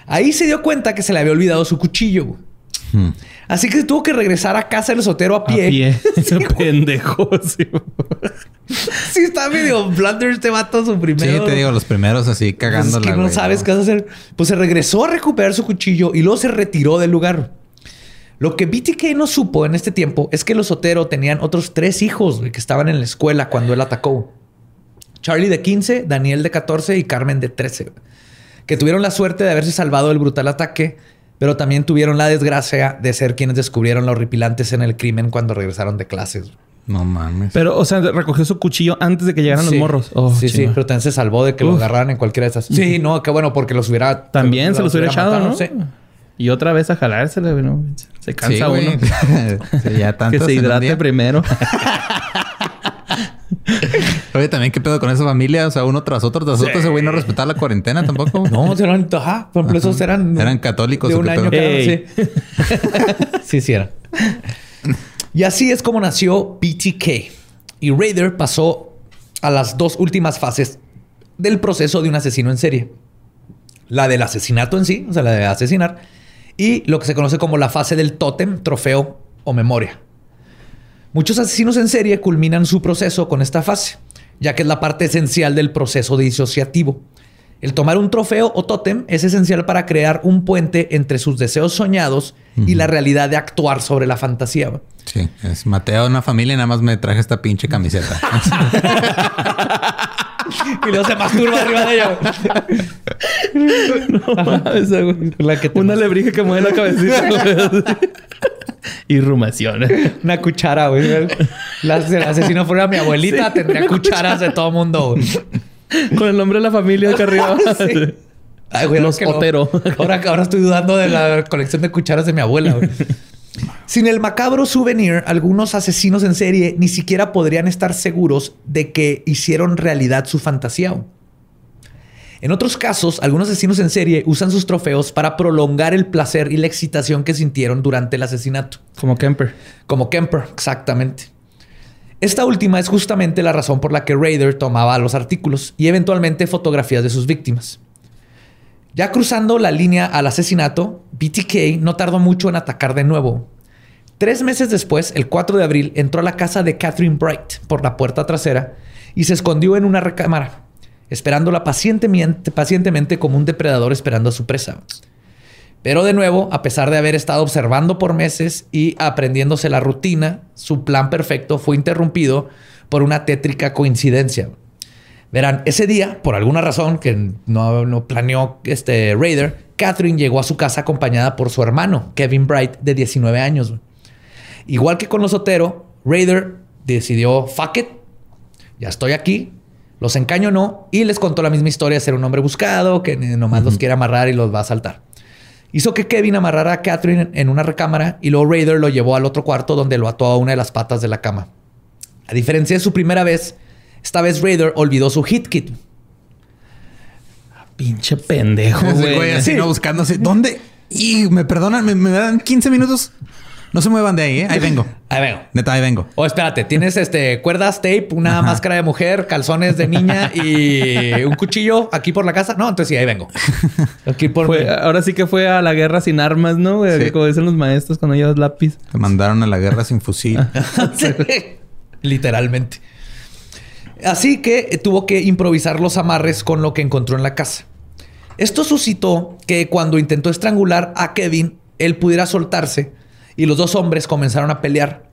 Ahí se dio cuenta que se le había olvidado su cuchillo. güey. Hmm. Así que tuvo que regresar a casa del osotero a A pie. pie. Pendejo. sí. Sí, está medio blunder este vato su Sí, primero. te digo, los primeros así Pues cagándola. es que no güey, sabes qué vas a hacer. Pues se regresó a recuperar su cuchillo y luego se retiró del lugar. Lo que BTK no supo en este tiempo es que los Sotero tenían otros tres hijos que estaban en la escuela cuando él atacó. Charlie de 15, Daniel de 14 y Carmen de 13. güey, Que tuvieron la suerte de haberse salvado del brutal ataque, pero también tuvieron la desgracia de ser quienes descubrieron la horripilante escena del crimen cuando regresaron de clases. No mames. Pero, o sea, recogió su cuchillo antes de que llegaran Sí. los morros. Oh, sí, sí, chinga. pero también se salvó de que lo agarraran en cualquiera de esas. Sí, no, qué bueno, porque los hubiera. También se los hubiera echado, matado, ¿no? sí. Y otra vez a jalársela. ¿no? Se Sí, cansa uno. Sí, ya Que tantos se en hidrate primero. Oye, también qué pedo con esa familia. O sea, uno tras otro, tras otro. Ese güey no respetaba la cuarentena tampoco. No, eran, ajá, por ejemplo, esos eran. ¿Eran católicos De un año cada sí. sí, sí, eran. Y así es como nació BTK. Y Raider pasó a las dos últimas fases del proceso de un asesino en serie. La del asesinato en sí, o sea, la de asesinar, y lo que se conoce como la fase del tótem, trofeo o memoria. Muchos asesinos en serie culminan su proceso con esta fase, ya que es la parte esencial del proceso disociativo. El tomar un trofeo o tótem es esencial para crear un puente entre sus deseos soñados y la realidad de actuar sobre la fantasía. Sí, es Mateo, una familia y nada más me traje esta pinche camiseta. Y luego se masturba arriba de ella. No mames, güey. La que te Una lebrija que mueve la cabecita. güey. Irrumación. Una cuchara, güey. La- si el asesino fuera mi abuelita, Sí, tendría cucharas de todo mundo. güey. Con el nombre de la familia acá arriba. Sí. Ay, güey, Los Otero. Ahora, ahora estoy dudando de la colección de cucharas de mi abuela. güey. Sin el macabro souvenir, algunos asesinos en serie ni siquiera podrían estar seguros de que hicieron realidad su fantasía. En otros casos, algunos asesinos en serie usan sus trofeos para prolongar el placer y la excitación que sintieron durante el asesinato. Como Kemper. Como Kemper, exactamente. Esta última es justamente la razón por la que Raider tomaba los artículos y eventualmente fotografías de sus víctimas. Ya cruzando la línea al asesinato, BTK no tardó mucho en atacar de nuevo. Tres meses después, el 4 de abril, entró a la casa de Catherine Bright por la puerta trasera y se escondió en una recámara, esperándola pacientemente, pacientemente como un depredador esperando a su presa. Pero de nuevo, a pesar de haber estado observando por meses y aprendiéndose la rutina, su plan perfecto fue interrumpido por una tétrica coincidencia. Verán, ese día, por alguna razón que no, no planeó este Raider, Catherine llegó a su casa acompañada por su hermano, Kevin Bright, de 19 años. Igual que con los Otero, Raider decidió, fuck it, ya estoy aquí, los encañonó y les contó la misma historia de ser un hombre buscado, que nomás los quiere amarrar y los va a asaltar. Hizo que Kevin amarrara a Catherine en una recámara y luego Raider lo llevó al otro cuarto donde lo ató a una de las patas de la cama. A diferencia de su primera vez, esta vez Raider olvidó su hit kit. Pinche pendejo, güey. güey así, Sí. ¿no? Buscándose. ¿Dónde? Y me perdonan, me, me dan 15 minutos. No se muevan de ahí, ¿eh? Ahí vengo. Ahí vengo. Neta, ahí vengo. Oh, espérate, tienes este cuerdas, tape, una máscara de mujer, calzones de niña y un cuchillo aquí por la casa. No, entonces sí, ahí vengo. Aquí por Fue- ahora sí que fue a la guerra sin armas, ¿no? Sí. Como dicen los maestros cuando llevas lápiz. Te mandaron a la guerra sin fusil. Sí. Literalmente. Así que eh, tuvo que improvisar los amarres con lo que encontró en la casa. Esto suscitó que cuando intentó estrangular a Kevin, él pudiera soltarse y los dos hombres comenzaron a pelear.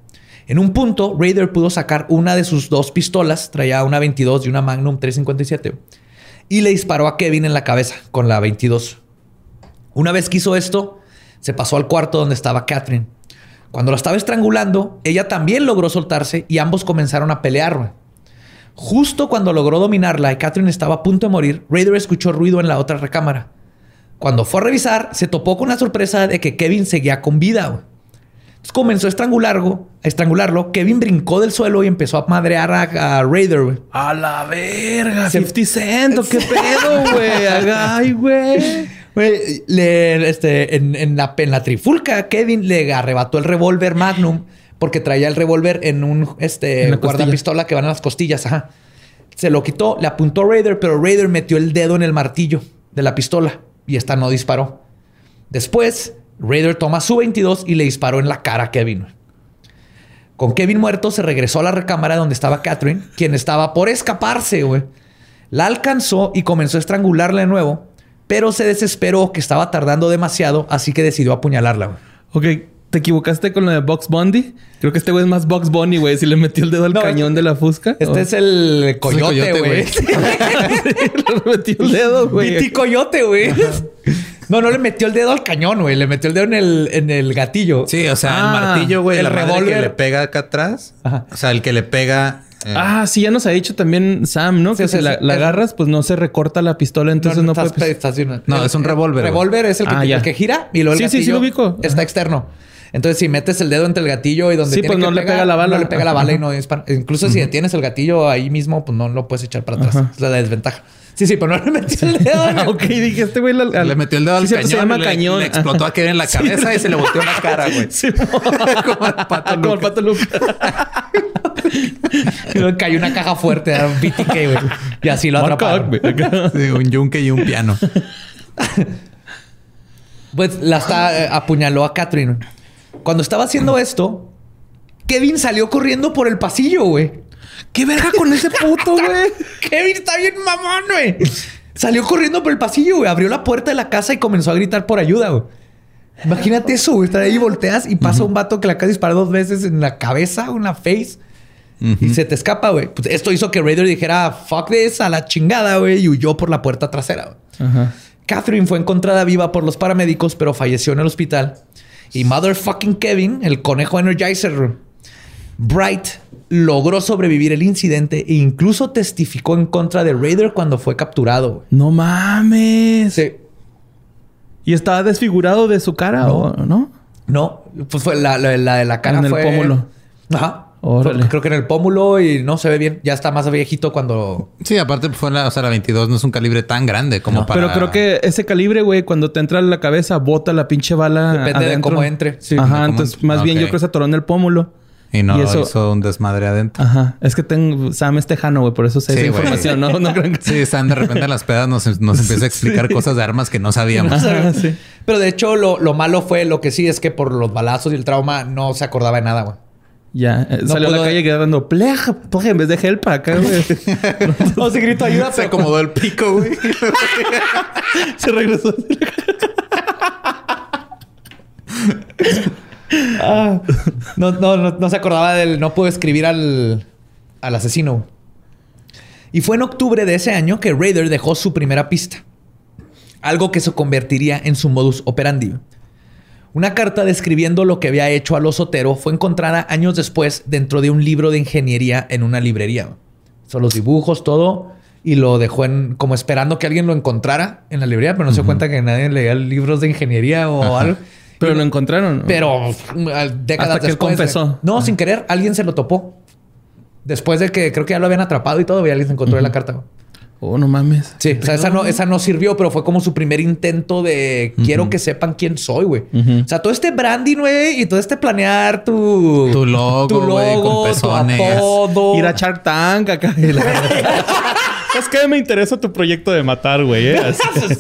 En un punto, Raider pudo sacar una de sus dos pistolas, traía una 22 y una Magnum 357, y le disparó a Kevin en la cabeza con la 22. Una vez que hizo esto, se pasó al cuarto donde estaba Catherine. Cuando la estaba estrangulando, ella también logró soltarse y ambos comenzaron a pelear. Justo cuando logró dominarla y Catherine estaba a punto de morir, Raider escuchó ruido en la otra recámara. Cuando fue a revisar, se topó con la sorpresa de que Kevin seguía con vida. Entonces comenzó a estrangularlo, a estrangularlo. Kevin brincó del suelo y empezó a madrear a, a Raider. A la verga, Se- 50 Cent, ¿o ¿qué pedo, güey? Ay, güey. Güey, le- este, en, en la, en la trifulca, Kevin le arrebató el revólver Magnum porque traía el revólver en un este, En guardapistola que van a las costillas. Ajá. Se lo quitó, le apuntó a Raider, pero Raider metió el dedo en el martillo de la pistola y esta no disparó. Después, Raider toma su 22 y le disparó en la cara a Kevin. Con Kevin muerto, se regresó a la recámara donde estaba Catherine, quien estaba por escaparse, güey. La alcanzó y comenzó a estrangularla de nuevo, pero se desesperó que estaba tardando demasiado, así que decidió apuñalarla. güey. Ok, ¿te equivocaste con lo de Box Bundy? Creo que este güey es más Box Bunny, güey. Si le metió el dedo al No, cañón de la fusca. Este ¿o? es el coyote, güey. le metió el dedo, güey. Viti coyote, güey. No, no le metió el dedo al cañón, güey. Le metió el dedo en el, en el gatillo. Sí, o sea, Ah, el martillo, güey. el revólver. que le pega acá atrás. Ajá. O sea, el que le pega. eh, Ah, sí, ya nos ha dicho también Sam, ¿no? Sí, que o sea, si la, es- la es- agarras, pues no se recorta la pistola, entonces no, estás- puede. estás bien. No, es un el revólver, güey. Revólver es el que, Ah, el que gira y luego el Sí, sí, sí gatillo lo ubico. está externo. Entonces, si metes el dedo entre el gatillo y donde Sí, tiene pues que no le pega la bala. No le pega la bala y no dispara. Incluso si detienes el gatillo ahí mismo, pues no lo puedes echar para atrás. Es la desventaja. Sí, sí, pero no le metió el dedo. Ah, ok, dije, este güey la- le metió el dedo al Sí, cañón. Se llama le- cañón. Le explotó a Kevin en la cabeza y se le volteó la cara, güey. Sí, Como el pato Ah, como el pato luego cayó una caja fuerte a un BTK, güey. Y así lo atraparon. Sí, un yunque y un piano. Pues la está, eh, apuñaló a Catherine. Cuando estaba haciendo esto, Kevin salió corriendo por el pasillo, güey. ¿Qué verga con ese puto, güey? Kevin está bien mamón, güey. Salió corriendo por el pasillo, güey. Abrió la puerta de la casa y comenzó a gritar por ayuda, güey. Imagínate eso, güey. Estar ahí y volteas y pasa un vato que le acaba de disparar dos veces en la cabeza, en la face. Y se te escapa, güey. Pues esto hizo que Raider dijera, fuck this, a la chingada, güey. Y huyó por la puerta trasera, güey. Catherine fue encontrada viva por los paramédicos, pero falleció en el hospital. Y motherfucking Kevin, el conejo Energizer Bright, logró sobrevivir el incidente e incluso testificó en contra de Raider cuando fue capturado. No mames. Sí. ¿Y estaba desfigurado de su cara o no? No, pues fue la, la, la de la cara En el fue- pómulo. Ajá. Órale. Creo que en el pómulo y no se ve bien. Ya está más viejito cuando... Sí, aparte fue la, o sea, la 22 no es un calibre tan grande como para... Pero creo que ese calibre, güey, cuando te entra en la cabeza, bota la pinche bala. Depende de cómo entre. Sí. Ajá, cómo entonces entre. más bien yo creo que se atoró en el pómulo. Y no y eso- hizo un desmadre adentro. Ajá. Es que tengo... Sam es tejano, güey, por eso sé Sí, esa información, ¿no? No crean que... Sí, Sam de repente en las pedas nos, nos empieza a explicar cosas de armas que no sabíamos. Ajá, sí. Pero de hecho lo, lo malo fue lo que sí es que por los balazos y el trauma no se acordaba de nada, güey. Ya. eh, No salió a la calle gritando, pleja, pleja, en vez de help acá, güey. No, se gritó ayuda, Se acomodó el pico, güey. se regresó. Ah, no, no, no, no se acordaba del... No pudo escribir al, al asesino. Y fue en octubre de ese año que Raider dejó su primera pista. Algo que se convertiría en su modus operandi. Una carta describiendo lo que había hecho al osotero fue encontrada años después dentro de un libro de ingeniería en una librería. Son los dibujos, todo. Y lo dejó en, como esperando que alguien lo encontrara en la librería, pero no se cuenta que nadie leía libros de ingeniería o algo. Pero Y- lo encontraron. ¿no? pero mm, décadas Hasta que él después. confesó. No, sin querer, alguien se lo topó. Después de que creo que ya lo habían atrapado y todo, y alguien se encontró en la carta. Oh, no mames. Sí, o sea, esa no, esa no sirvió, pero fue como su primer intento de quiero que sepan quién soy, güey. O sea, todo este branding, güey, y todo este planear tu, Tu logo, güey, con pezones. tu. Ir a Shark Tank acá. es que me interesa tu proyecto de matar, güey. ¿eh? Así.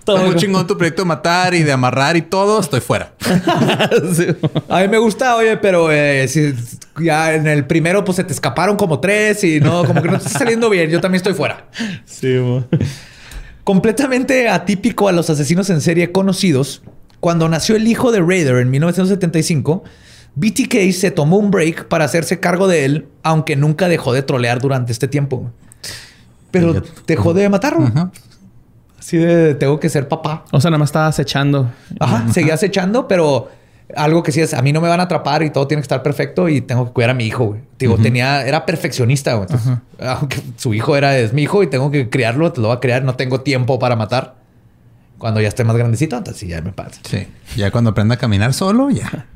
Está muy chingón tu proyecto de matar y de amarrar y todo. Estoy fuera. Sí. A mí me gusta, oye, pero eh, si ya en el primero, pues se te escaparon como tres y no, como que no te está saliendo bien. Yo también estoy fuera. Sí, mo. Completamente atípico a los asesinos en serie conocidos, cuando nació el hijo de Raider en 1975, BTK se tomó un break para hacerse cargo de él, aunque nunca dejó de trolear durante este tiempo. Pero dejó de matarlo. Ajá. Así de tengo que ser papá. O sea, nada más estaba acechando. Ajá, seguía acechando, pero algo que sí es, a mí no me van a atrapar y todo tiene que estar perfecto y tengo que cuidar a mi hijo, güey. Digo, tenía, era perfeccionista, güey. Entonces, Aunque su hijo era, es mi hijo y tengo que criarlo, te lo voy a criar, no tengo tiempo para matar. Cuando ya esté más grandecito, entonces sí, ya me pasa. Sí. Ya cuando aprenda a caminar solo, ya.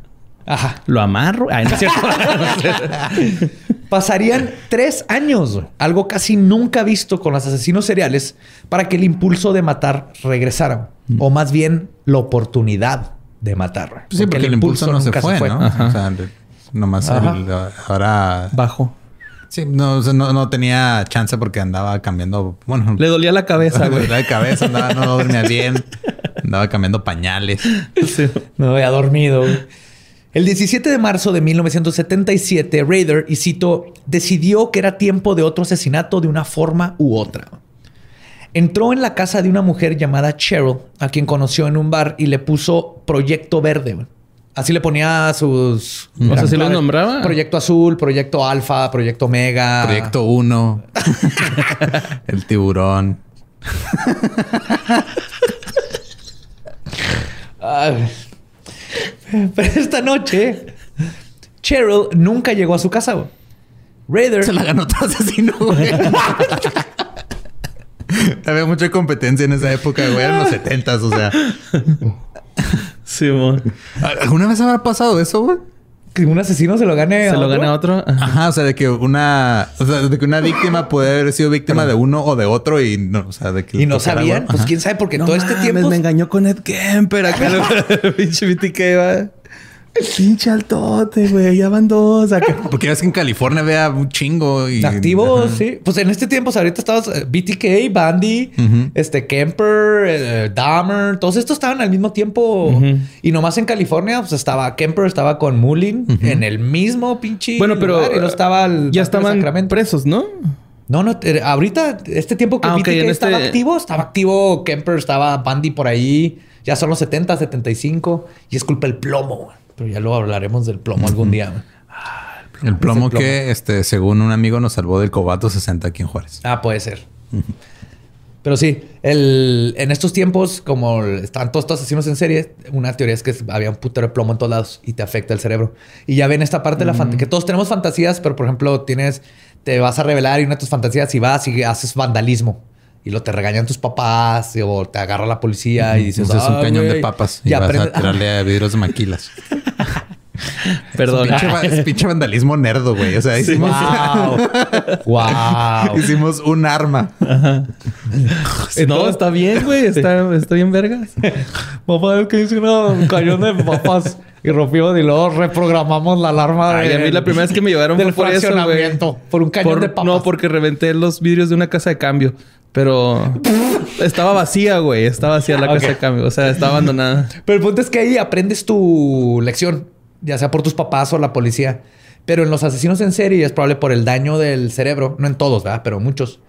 Ajá. Lo amarro. Ay, no es cierto. Pasarían tres años, algo casi nunca visto con los asesinos seriales, para que el impulso de matar regresara. O más bien, la oportunidad de matar. sí, porque, el impulso, no se fue, ¿no? Ajá. O sea, le- nomás el- ahora... Bajo. Sí, no, no, no tenía chance porque andaba cambiando... Bueno, Le dolía la cabeza, güey. de cabeza, andaba, no dormía bien. Andaba cambiando pañales. Sí. Me había dormido. güey. El 17 de marzo de 1977, Raider, y cito, decidió que era tiempo de otro asesinato de una forma u otra. Entró en la casa de una mujer llamada Cheryl, a quien conoció en un bar y le puso Proyecto Verde. Así le ponía a sus... O sea, eran ¿sí los nombraba? Proyecto Azul, Proyecto Alfa, Proyecto Omega. Proyecto 1. el tiburón. Ay. Pero esta noche, Cheryl nunca llegó a su casa. güey. Raider... Se la ganó otro asesino, güey. Había mucha competencia en esa época, güey. Eran los 70 o sea. Sí. ¿Alguna vez habrá pasado eso, güey? Que un asesino se lo gane Se a lo gana otro. Ajá. O sea, de que una... O sea, de que una víctima puede haber sido víctima de uno o de otro y no... O sea, de que... Y no sabían, pues quién sabe, porque No todo este tiempo. me engañó con Ed Kemper acá. Pinche BTK, va. Pinche altote, güey. Ya van dos acá. Porque es que en California vea un chingo y... Activos, Ajá. sí. Pues en este tiempo, ahorita estabas eh, BTK, Bandy, Ujú. este Kemper, eh, Dahmer, todos estos estaban al mismo tiempo. Ujú. Y nomás en California, pues estaba Kemper, estaba con Mullin en el mismo pinche. Bueno, pero lugar, y no estaba el ya estaban Sacramento. presos, ¿no? No, no, eh, ahorita, este tiempo que Ah, BTK estaba este- activo, estaba activo Kemper, estaba Bandy por ahí. Ya son los 70, 75. Y es culpa del plomo, güey. Pero ya luego hablaremos del plomo algún día. güey. El plomo Es el plomo. que, este, según un amigo, nos salvó del cobato 60 aquí en Juárez. Ah, puede ser. Pero sí, el, en estos tiempos, como están todos estos asesinos en serie, una teoría es que había un putero de plomo en todos lados y te afecta el cerebro. Y ya ven esta parte de la fantasía, que todos tenemos fantasías, pero por ejemplo, tienes, te vas a revelar y una de tus fantasías y vas y haces vandalismo. Y lo te regañan tus papás o te agarra la policía y dices, es un "Ah, cañón de güey". papas y, Y vas aprende- a tirarle a vidrios de maquilas. Perdón. Pinche, es pinche vandalismo nerdo, güey. O sea, hicimos, Wow. wow. hicimos un arma. no, está bien, güey. Está, está bien vergas. Papá, es que hice un cañón de papas y rompimos y luego reprogramamos la alarma Ay, a mí la primera vez que me llevaron del fue por eso, güey. Por un cañón Por- de papas. No, porque reventé los vidrios de una casa de cambio. Pero estaba vacía, güey. Estaba vacía la casa de cambio. O sea, estaba abandonada. Pero el punto es que ahí aprendes tu lección, ya sea por tus papás o la policía. Pero en los asesinos en serie es probable por el daño del cerebro, no en todos, ¿verdad? Pero muchos.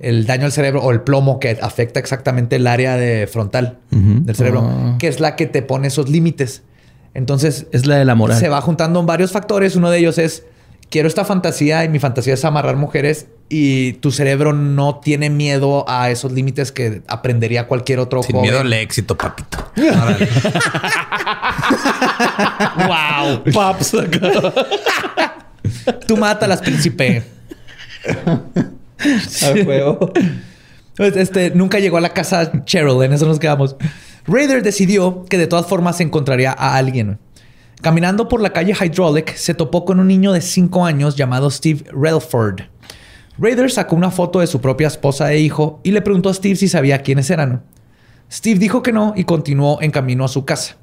El daño al cerebro o el plomo que afecta exactamente el área de frontal del cerebro, Ah. que es la que te pone esos límites. Entonces, Es la de la moral. se va juntando en varios factores. Uno de ellos es, quiero esta fantasía y mi fantasía es amarrar mujeres y tu cerebro no tiene miedo a esos límites que aprendería cualquier otro Sin joven. miedo al éxito, papito. ¡Wow! Paps. Tú mátalas, príncipe. Pues, Este, nunca llegó a la casa Cheryl, en eso nos quedamos. Raider decidió que de todas formas encontraría a alguien. Caminando por la calle Hydraulic, se topó con un niño de 5 años llamado Steve Relford. Raider sacó una foto de su propia esposa e hijo y le preguntó a Steve si sabía quiénes eran. Steve dijo que no y continuó en camino a su casa,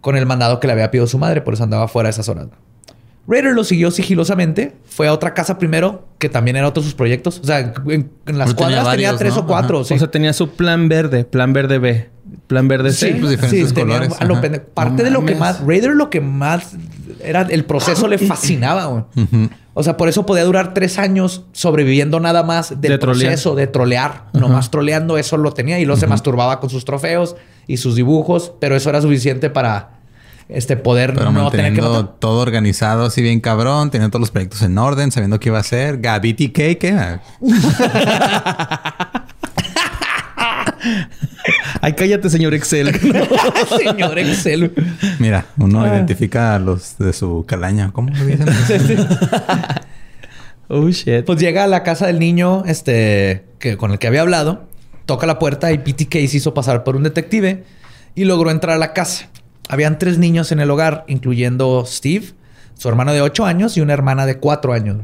con el mandado que le había pedido su madre, por eso andaba fuera a esas horas. Raider lo siguió sigilosamente, fue a otra casa primero, que también era otro de sus proyectos. O sea, en, en las No tenía cuadras tenía, varios, tres ¿no? o cuatro. sí. O sea, tenía su plan verde, plan verde B, plan verde C. pues, diferentes tenía colores, a lo ajá. pende- Parte No de lo que más, Raider lo que más era el proceso le fascinaba, güey. O sea, por eso podía durar tres años sobreviviendo nada más del De trolear. proceso de trolear. Nomás troleando, eso lo tenía y luego se masturbaba con sus trofeos y sus dibujos, pero eso era suficiente para este poder Pero no tener que manteniendo matar. todo organizado así bien cabrón, teniendo todos los proyectos en orden, sabiendo qué iba a hacer. Gabiti K, ¿qué? Ay, cállate, señor Excel. Señor Excel. Mira, uno Ah. identifica a los de su calaña. ¿Cómo le dicen? oh, shit. Pues llega a la casa del niño este, que, con el que había hablado, toca la puerta y P.T. Case hizo pasar por un detective y logró entrar a la casa. Habían tres niños en el hogar, incluyendo Steve, su hermano de 8 años y una hermana de 4 años.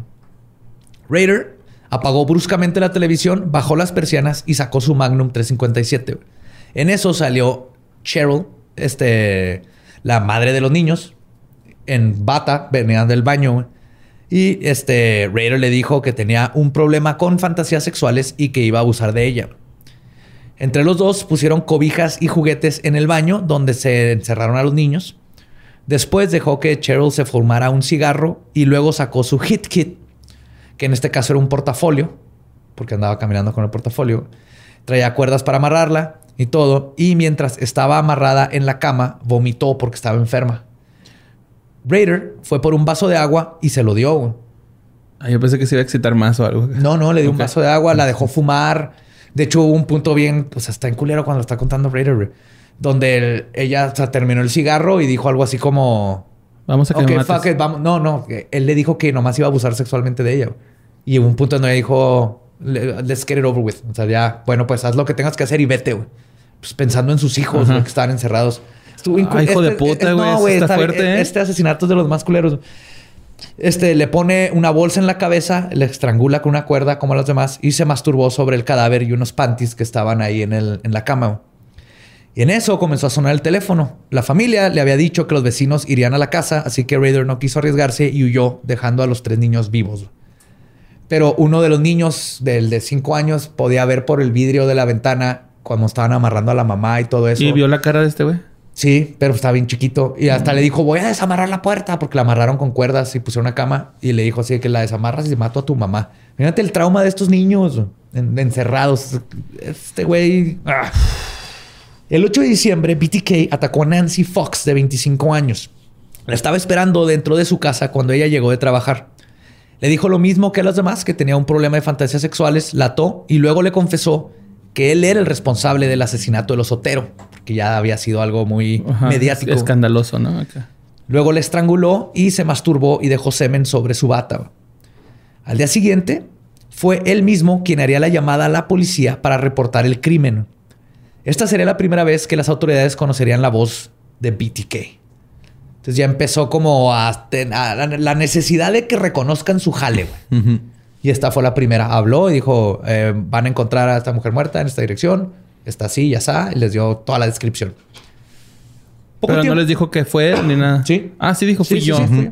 Raider apagó bruscamente la televisión, bajó las persianas y sacó su Magnum 357. güey. En eso salió Cheryl, este, la madre de los niños, en bata, venía del baño. Y este Raider le dijo que tenía un problema con fantasías sexuales y que iba a abusar de ella. Entre los dos pusieron cobijas y juguetes en el baño donde se encerraron a los niños. Después dejó que Cheryl se fumara un cigarro y luego sacó su hit kit, que en este caso era un portafolio, porque andaba caminando con el portafolio. Traía cuerdas para amarrarla y todo. Y mientras estaba amarrada en la cama, vomitó porque estaba enferma. Raider fue por un vaso de agua y se lo dio. Ah, yo pensé que se iba a excitar más o algo. No, no, le dio un vaso de agua, la dejó fumar. De hecho, hubo un punto bien, pues está en culero cuando lo está contando Raider, güey, donde el- ella o sea, terminó el cigarro y dijo algo así como, Vamos a que ok, me mates. fuck it, vamos. No, no, él le dijo que nomás iba a abusar sexualmente de ella. güey. Y hubo un punto donde ella dijo, "Le- let's get it over with. O sea, ya, bueno, pues haz lo que tengas que hacer y vete, güey. Pues pensando en sus hijos, güey, que estaban encerrados. Estuvo cu- hijo de puta, güey, eso está fuerte, ¿eh? Este asesinato es de los más culeros. Este le pone una bolsa en la cabeza, le estrangula con una cuerda como a los demás y se masturbó sobre el cadáver y unos panties que estaban ahí en, el, en la cama. Y en eso comenzó a sonar el teléfono. La familia le había dicho que los vecinos irían a la casa, así que Raider no quiso arriesgarse y huyó, dejando a los tres niños vivos. Pero uno de los niños, del de cinco años, podía ver por el vidrio de la ventana cuando estaban amarrando a la mamá y todo eso. ¿Y vio la cara de este güey? Sí, pero estaba bien chiquito. Y hasta le dijo, voy a desamarrar la puerta porque la amarraron con cuerdas y pusieron una cama. Y le dijo así que la desamarras y mato a tu mamá. Fíjate el trauma de estos niños en- encerrados. Este güey... ah. El 8 de diciembre, BTK atacó a Nancy Fox, de 25 años. La estaba esperando dentro de su casa cuando ella llegó de trabajar. Le dijo lo mismo que a los demás, que tenía un problema de fantasías sexuales, la ató y luego le confesó que él era el responsable del asesinato de los Otero, que ya había sido algo muy Ajá, mediático. Escandaloso, ¿no? Acá. Luego le estranguló y se masturbó y dejó semen sobre su bata. Al día siguiente, fue él mismo quien haría la llamada a la policía para reportar el crimen. Esta sería la primera vez que las autoridades conocerían la voz de BTK. Entonces ya empezó como a, ten- a la- la necesidad de que reconozcan su jale. güey. Y esta fue la primera. Habló y dijo, eh, van a encontrar a esta mujer muerta en esta dirección. Está así, ya está. Y les dio toda la descripción. Poco Pero no tiempo- les dijo que fue ni nada. Sí. Ah, sí dijo, fui sí, yo. sí, fui yo.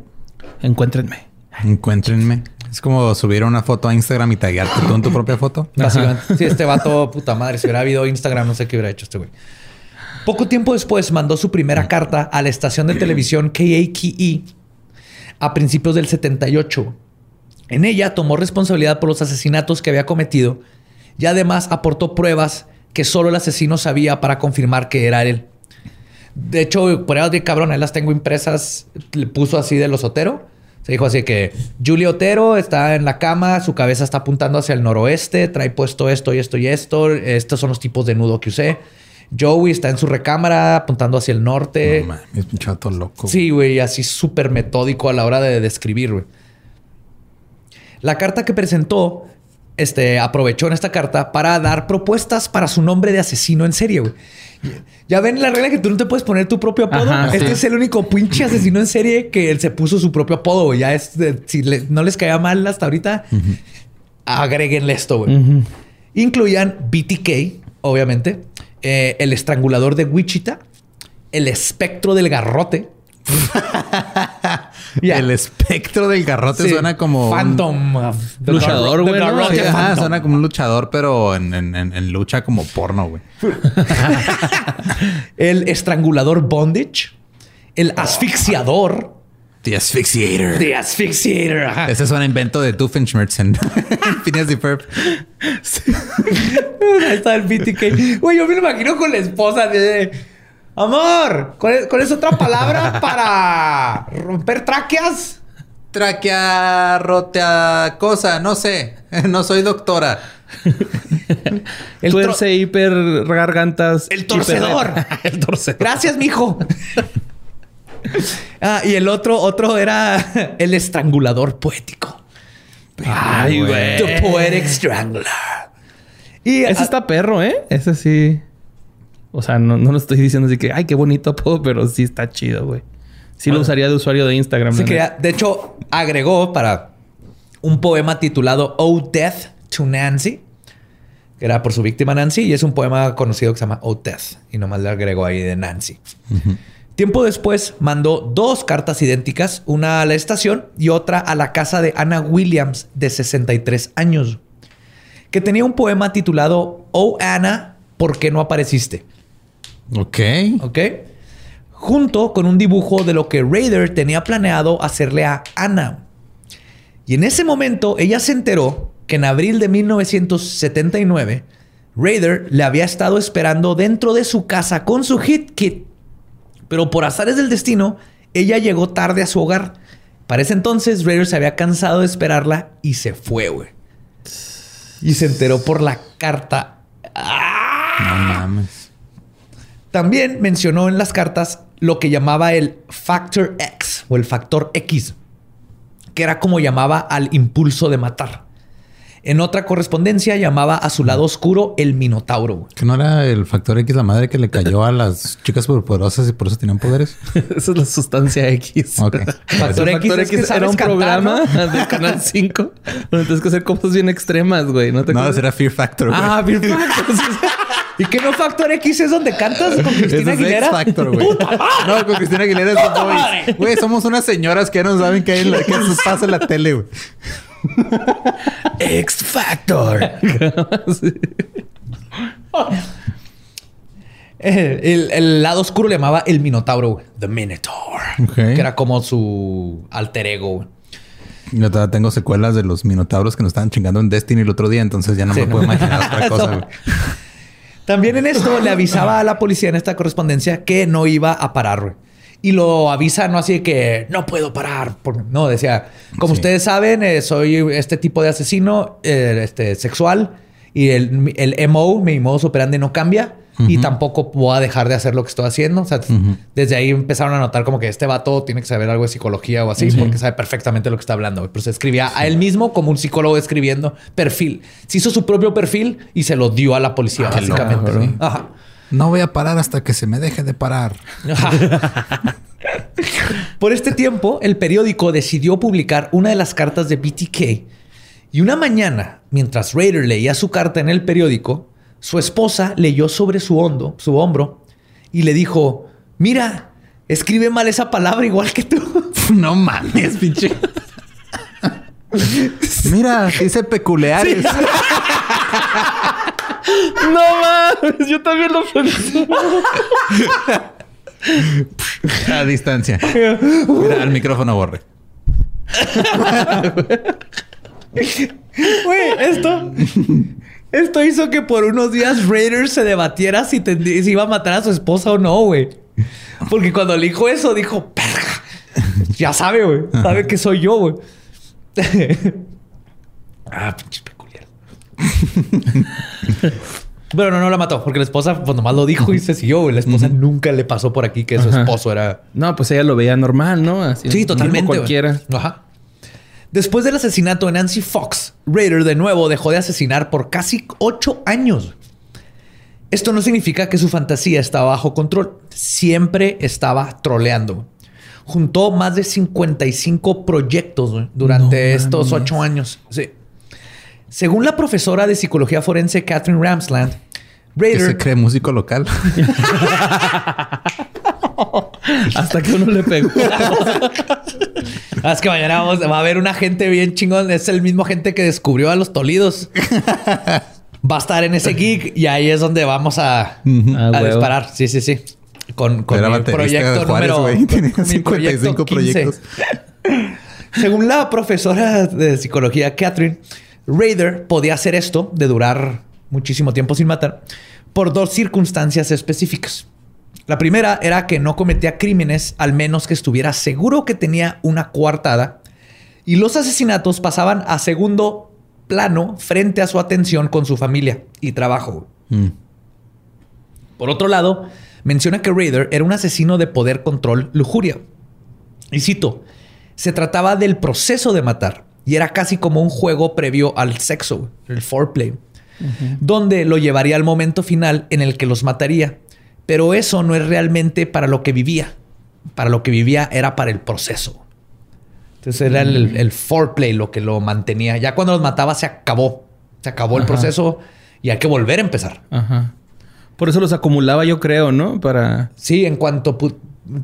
Encuéntrenme. Encuéntrenme. Es como subir una foto a Instagram y taguearte tú en tu propia foto. Básicamente. Sí, este vato, puta madre, si hubiera habido Instagram, no sé qué hubiera hecho este güey. Poco tiempo después mandó su primera carta a la estación de televisión KAKE a principios del 78. En ella tomó responsabilidad por los asesinatos que había cometido y además aportó pruebas que solo el asesino sabía para confirmar que era él. De hecho, pruebas de cabrón, ahí las tengo impresas, le puso así de los Otero. Se dijo así que Julio Otero está en la cama, su cabeza está apuntando hacia el noroeste, trae puesto esto y esto y esto. Estos son los tipos de nudo que usé. Joey está en su recámara apuntando hacia el norte. No es un chato loco. Sí, güey, así súper metódico a la hora de describir, güey. La carta que presentó, este, aprovechó en esta carta para dar propuestas para su nombre de asesino en serie, güey. Ya ven la regla que tú no te puedes poner tu propio apodo. Ajá, este sí. es el único pinche asesino en serie que él se puso su propio apodo, güey. Ya es, de- si le- no les caía mal hasta ahorita, agréguenle esto, güey. Incluían BTK, obviamente, eh, el estrangulador de Wichita, el espectro del garrote. El espectro del garrote Sí. suena como. Phantom. uh, Luchador, güey, suena como un luchador, pero en, en- en- en lucha como porno, güey. El estrangulador bondage. El asfixiador. The Asphyxiator. The asphyxiator. ajá. Ese es un invento de Doofenshmirtz en Phineas y Ferb. Ahí está el BTK. Güey, yo me lo imagino con la esposa de... Amor, ¿cuál es, cuál es otra palabra para romper tráqueas? Tráquea, rotea, cosa, no sé. No soy doctora. El, Tuerce, hiper, gargantas. el torcedor. el torcedor. Gracias, mijo. ah, y el otro, otro era el estrangulador poético. Ay, güey. The Poetic Strangler. Y Ese está perro, ¿eh? Ese sí. O sea, no, no lo estoy diciendo así que, ay, qué bonito apodo, pero sí está chido, güey. Sí lo usaría de usuario de Instagram. sí quería- de hecho, agregó para un poema titulado Oh Death to Nancy, que era por su víctima Nancy, y es un poema conocido que se llama Oh Death, y nomás le agregó ahí de Nancy. Tiempo después mandó dos cartas idénticas, una a la estación y otra a la casa de Anna Williams, de 63 años, que tenía un poema titulado Oh Anna, ¿por qué no apareciste? Ok. ¿Ok? Junto con un dibujo de lo que Raider tenía planeado hacerle a Anna. Y en ese momento ella se enteró que en abril de 1979 Raider le había estado esperando dentro de su casa con su hit kit. Pero por azares del destino, ella llegó tarde a su hogar. Para ese entonces, Raider se había cansado de esperarla y se fue, güey. Y se enteró por la carta. No mames. También mencionó en las cartas lo que llamaba el Factor X o el factor X, que era como llamaba al impulso de matar. En otra correspondencia llamaba a su lado oscuro el Minotauro. ¿Que no era el factor X la madre que le cayó a las chicas superpoderosas y por eso tenían poderes? Esa es la sustancia X. Ok. Factor El X es que era un cantar, programa ¿no? del Canal 5 donde tienes que hacer cosas bien extremas, güey. No te No, era Fear Factor. güey. Ah, bien Factor. ¿Y qué no Factor X es donde cantas con Cristina es Aguilera? Factor, güey. No, con Cristina Aguilera es. Güey, somos unas señoras que ya no saben qué hay en la, pasa en la tele, güey. X Factor. El, el lado oscuro le llamaba el Minotauro. The Minotaur. Que era como su alter ego. Yo todavía tengo secuelas de los minotauros que nos estaban chingando en Destiny el otro día, entonces ya no Sí, me ¿no? puedo imaginar otra cosa. También en esto le avisaba a la policía en esta correspondencia que no iba a parar, güey. Y lo avisa no así de que no puedo parar. porque- No, decía, como Sí. ustedes saben, eh, soy este tipo de asesino eh, este, sexual Y el, el MO, mi modus operandi, no cambia. Y tampoco voy a dejar de hacer lo que estoy haciendo. O sea, desde ahí empezaron a notar como que este vato tiene que saber algo de psicología o así, porque sabe perfectamente lo que está hablando. Pero se escribía a él mismo como un psicólogo escribiendo perfil. Se hizo su propio perfil y se lo dio a la policía, básicamente. loco, Ajá. No voy a parar hasta que se me deje de parar. Por este tiempo, el periódico decidió publicar una de las cartas de BTK. Y una mañana, mientras Raider leía su carta en el periódico, su esposa leyó sobre su, hondo, su hombro y le dijo, mira, escribe mal esa palabra igual que tú. no mames, pinche. Mira, dice peculiares. No mames, yo también lo pensé. A distancia. Mira, al micrófono borre. Güey, esto... Esto hizo que por unos días Raider se debatiera si, iba a matar a su esposa o no, güey. Porque cuando le dijo eso, dijo, "Perga". Ya sabe, güey. Sabe que soy yo, güey. ah, pinche. Pero no, no la mató, porque la esposa, pues nomás lo dijo y se siguió, güey. La esposa nunca le pasó por aquí que su esposo era. No, pues ella lo veía normal, ¿no? Así, Sí, totalmente. Cualquiera. Ajá. Después del asesinato de Nancy Fox, Raider de nuevo dejó de asesinar por casi ocho años. Esto no significa que su fantasía estaba bajo control. Siempre estaba troleando. Juntó más de 55 proyectos güey, durante estos ocho años. Sí. Según la profesora de psicología forense Catherine Ramsland, Que Raider se cree músico local. Hasta que uno le pegó. Ah, es que mañana vamos- va a haber una gente bien chingón. Es el mismo gente que descubrió a los Tolidos. Va a estar en ese gig y ahí es donde vamos a, Ah, a disparar. Sí, sí, sí. Con, con baterista proyecto de Juárez, número. Tenía con proyecto 55 15. proyectos. Según la profesora de psicología Catherine, Raider podía hacer esto de durar muchísimo tiempo sin matar por dos circunstancias específicas. La primera era que no cometía crímenes al menos que estuviera seguro que tenía una coartada y los asesinatos pasaban a segundo plano frente a su atención con su familia y trabajo. Mm. Por otro lado, menciona que Raider era un asesino de poder, control, lujuria. Y cito, se trataba del proceso de matar y era casi como un juego previo al sexo, el foreplay, donde lo llevaría al momento final en el que los mataría. Pero eso no es realmente para lo que vivía. Para lo que vivía era para el proceso. Entonces era el, el foreplay lo que lo mantenía. Ya cuando los mataba se acabó. Se acabó el proceso y hay que volver a empezar. Ajá. Por eso los acumulaba, yo creo, ¿no? Para. Sí, en cuanto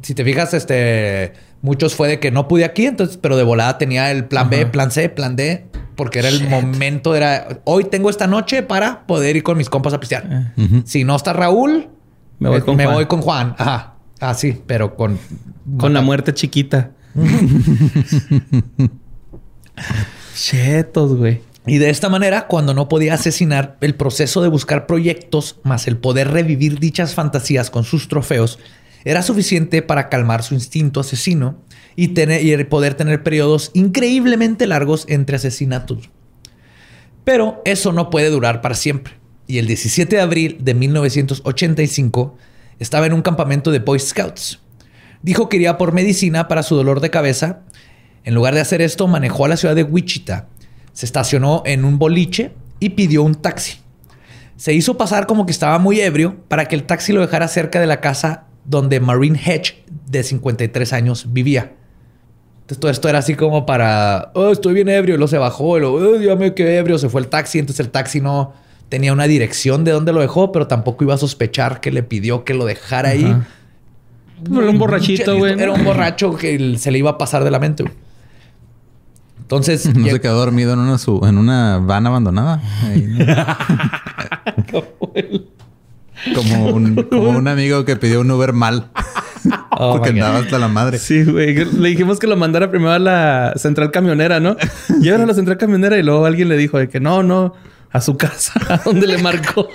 si te fijas, este muchos fue de que no pude aquí, entonces, pero de volada tenía el plan B, plan C, plan D, porque era el momento, era hoy tengo esta noche para poder ir con mis compas a pistear. Si no está Raúl, Me voy eh, con me Juan. voy con Juan. Ajá. Ah, sí, pero con Con la muerte chiquita. Chetos, güey. Y de esta manera, cuando no podía asesinar, el proceso de buscar proyectos más el poder revivir dichas fantasías con sus trofeos era suficiente para calmar su instinto asesino y, tener, y poder tener periodos increíblemente largos entre asesinatos. Pero eso no puede durar para siempre. Y el 17 de abril de 1985 estaba en un campamento de Boy Scouts. Dijo que iría por medicina para su dolor de cabeza. En lugar de hacer esto, manejó a la ciudad de Wichita, se estacionó en un boliche y pidió un taxi. Se hizo pasar como que estaba muy ebrio para que el taxi lo dejara cerca de la casa donde Marine Hedge, de 53 años, vivía. Entonces todo esto era así como para, oh, estoy bien ebrio, y luego se bajó, y luego, oh, ya me quedé ebrio, se fue el taxi, entonces el taxi no tenía una dirección de dónde lo dejó, pero tampoco iba a sospechar que le pidió que lo dejara ahí. Ajá. Era un borrachito, güey. Era un borracho que se le iba a pasar de la mente. güey. Entonces, No se quedó dormido en una, en una van abandonada. Ahí. como, un, como un amigo que pidió un Uber mal. Oh, porque God. andaba hasta la madre. Sí, güey. Le dijimos que lo mandara primero a la central camionera, ¿no? Llegaron a la central camionera y luego alguien le dijo de que no, no, a su casa, a donde le marcó.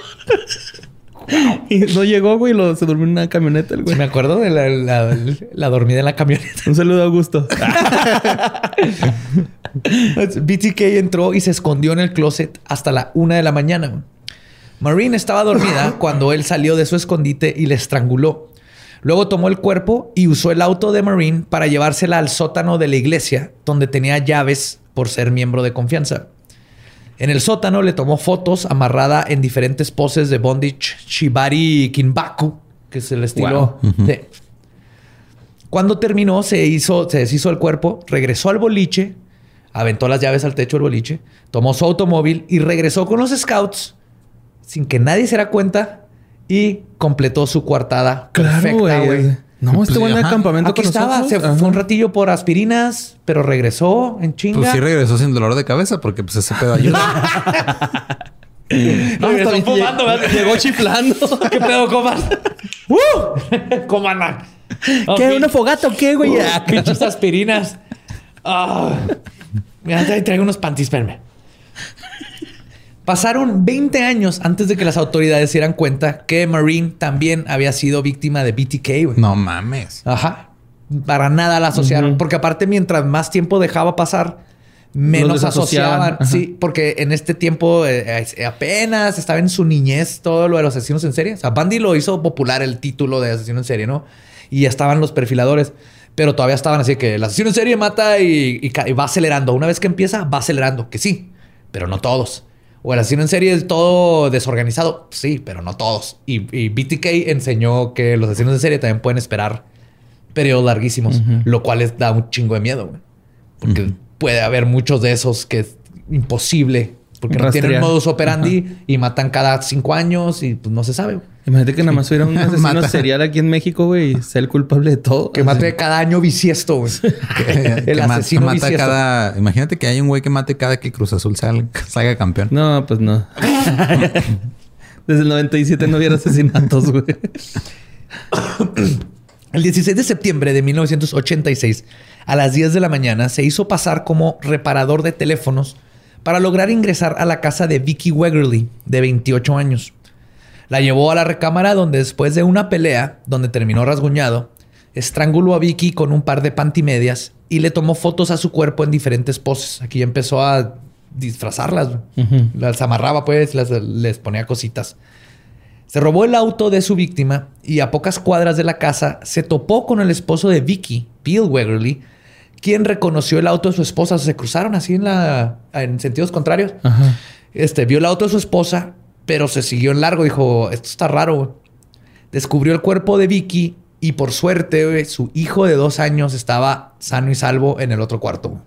Y no llegó, güey, lo, se durmió en una camioneta el güey. Me acuerdo de la, la- la dormida en la camioneta. Un saludo a Augusto. BTK entró y se escondió en el closet hasta la una de la mañana. Marine estaba dormida cuando él salió de su escondite y le estranguló. Luego tomó el cuerpo y usó el auto de Marine para llevársela al sótano de la iglesia, donde tenía llaves por ser miembro de confianza. En el sótano le tomó fotos amarrada en diferentes poses de bondage shibari kinbaku, que es el estilo. Cuando terminó, se hizo, se deshizo el cuerpo, regresó al boliche, aventó las llaves al techo del boliche, tomó su automóvil y regresó con los scouts sin que nadie se diera cuenta y completó su coartada Claro, perfecta, güey. No, Pues, este güey ajá. campamento Aquí con estaba, se fue un ratillo por aspirinas, pero regresó en chinga. Pues sí regresó sin dolor de cabeza porque pues ese pedo ayuda. No, Regresó fumando. Llegó chiflando. ¿Qué pedo, comas? ¡Uh! Coman. ¿Qué? ¿Una fogata o qué, güey? Ah, pinches aspirinas. Ah. Mira, ahí traigo unos panties, espérame. Pasaron 20 años antes de que las autoridades se dieran cuenta que Marine también había sido víctima de BTK, güey. no mames. Ajá. Para nada la asociaron. Porque aparte, mientras más tiempo dejaba pasar, menos asociaban. Ajá. Sí, porque en este tiempo eh, eh, apenas estaba en su niñez todo lo de los asesinos en serie. O sea, Bandy lo hizo popular el título de asesino en serie, ¿no? Y ya estaban los perfiladores. Pero todavía estaban así que el asesino en serie mata y, y ca- y va acelerando. Una vez que empieza, va acelerando. Que sí, pero no todos. O el asesino en serie es todo desorganizado. Sí, pero no todos. Y, y BTK enseñó que los asesinos en serie también pueden esperar periodos larguísimos, lo cual les da un chingo de miedo, güey. Porque puede haber muchos de esos que es imposible, porque no tienen modus operandi y matan cada cinco años y pues no se sabe. güey. Imagínate que nada más hubiera un asesino serial aquí en México, güey, y sea el culpable de todo. Que mate cada año bisiesto, güey. Que, que asesino mata bisiesto. cada. Imagínate que hay un güey que mate cada que el Cruz Azul salga, salga campeón. No, pues no. Desde el 97 no hubiera asesinatos, güey. El 16 de septiembre de 1986, a las 10 de la mañana, se hizo pasar como reparador de teléfonos para lograr ingresar a la casa de Vicky Wegerly, de 28 años. La llevó a la recámara donde después de una pelea, donde terminó rasguñado, estranguló a Vicky con un par de pantimedias y le tomó fotos a su cuerpo en diferentes poses. Aquí empezó a disfrazarlas. Las amarraba pues, las- les ponía cositas. Se robó el auto de su víctima y a pocas cuadras de la casa se topó con el esposo de Vicky, Bill Wegerly, quien reconoció el auto de su esposa. Se cruzaron así en la en sentidos contrarios. Ajá. Este vio el auto de su esposa, pero se siguió en largo. Dijo: Esto está raro. güey". Descubrió el cuerpo de Vicky y por suerte, güey, su hijo de dos años estaba sano y salvo en el otro cuarto.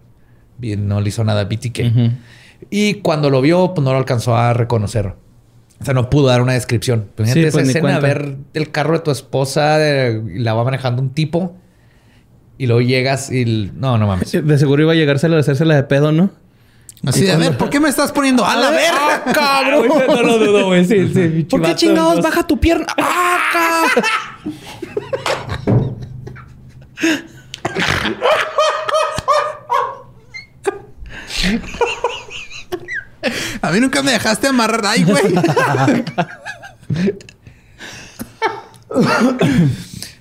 Bien, no le hizo nada a BTK. Ujú. Y cuando lo vio, pues no lo alcanzó a reconocer. O sea, no pudo dar una descripción. Pues, Sí, pues, esa escena, ver el carro de tu esposa y la va manejando un tipo y luego llegas y... No, no mames. De seguro iba a llegársela a hacérsela de pedo, ¿no? Así de, a ver, ¿por qué me estás poniendo a la verga? cabrón! No lo dudo, güey. Sí, sí. ¿Por qué chingados baja tu pierna? ¡Ah, A mí nunca me dejaste amarrar. Ay, güey.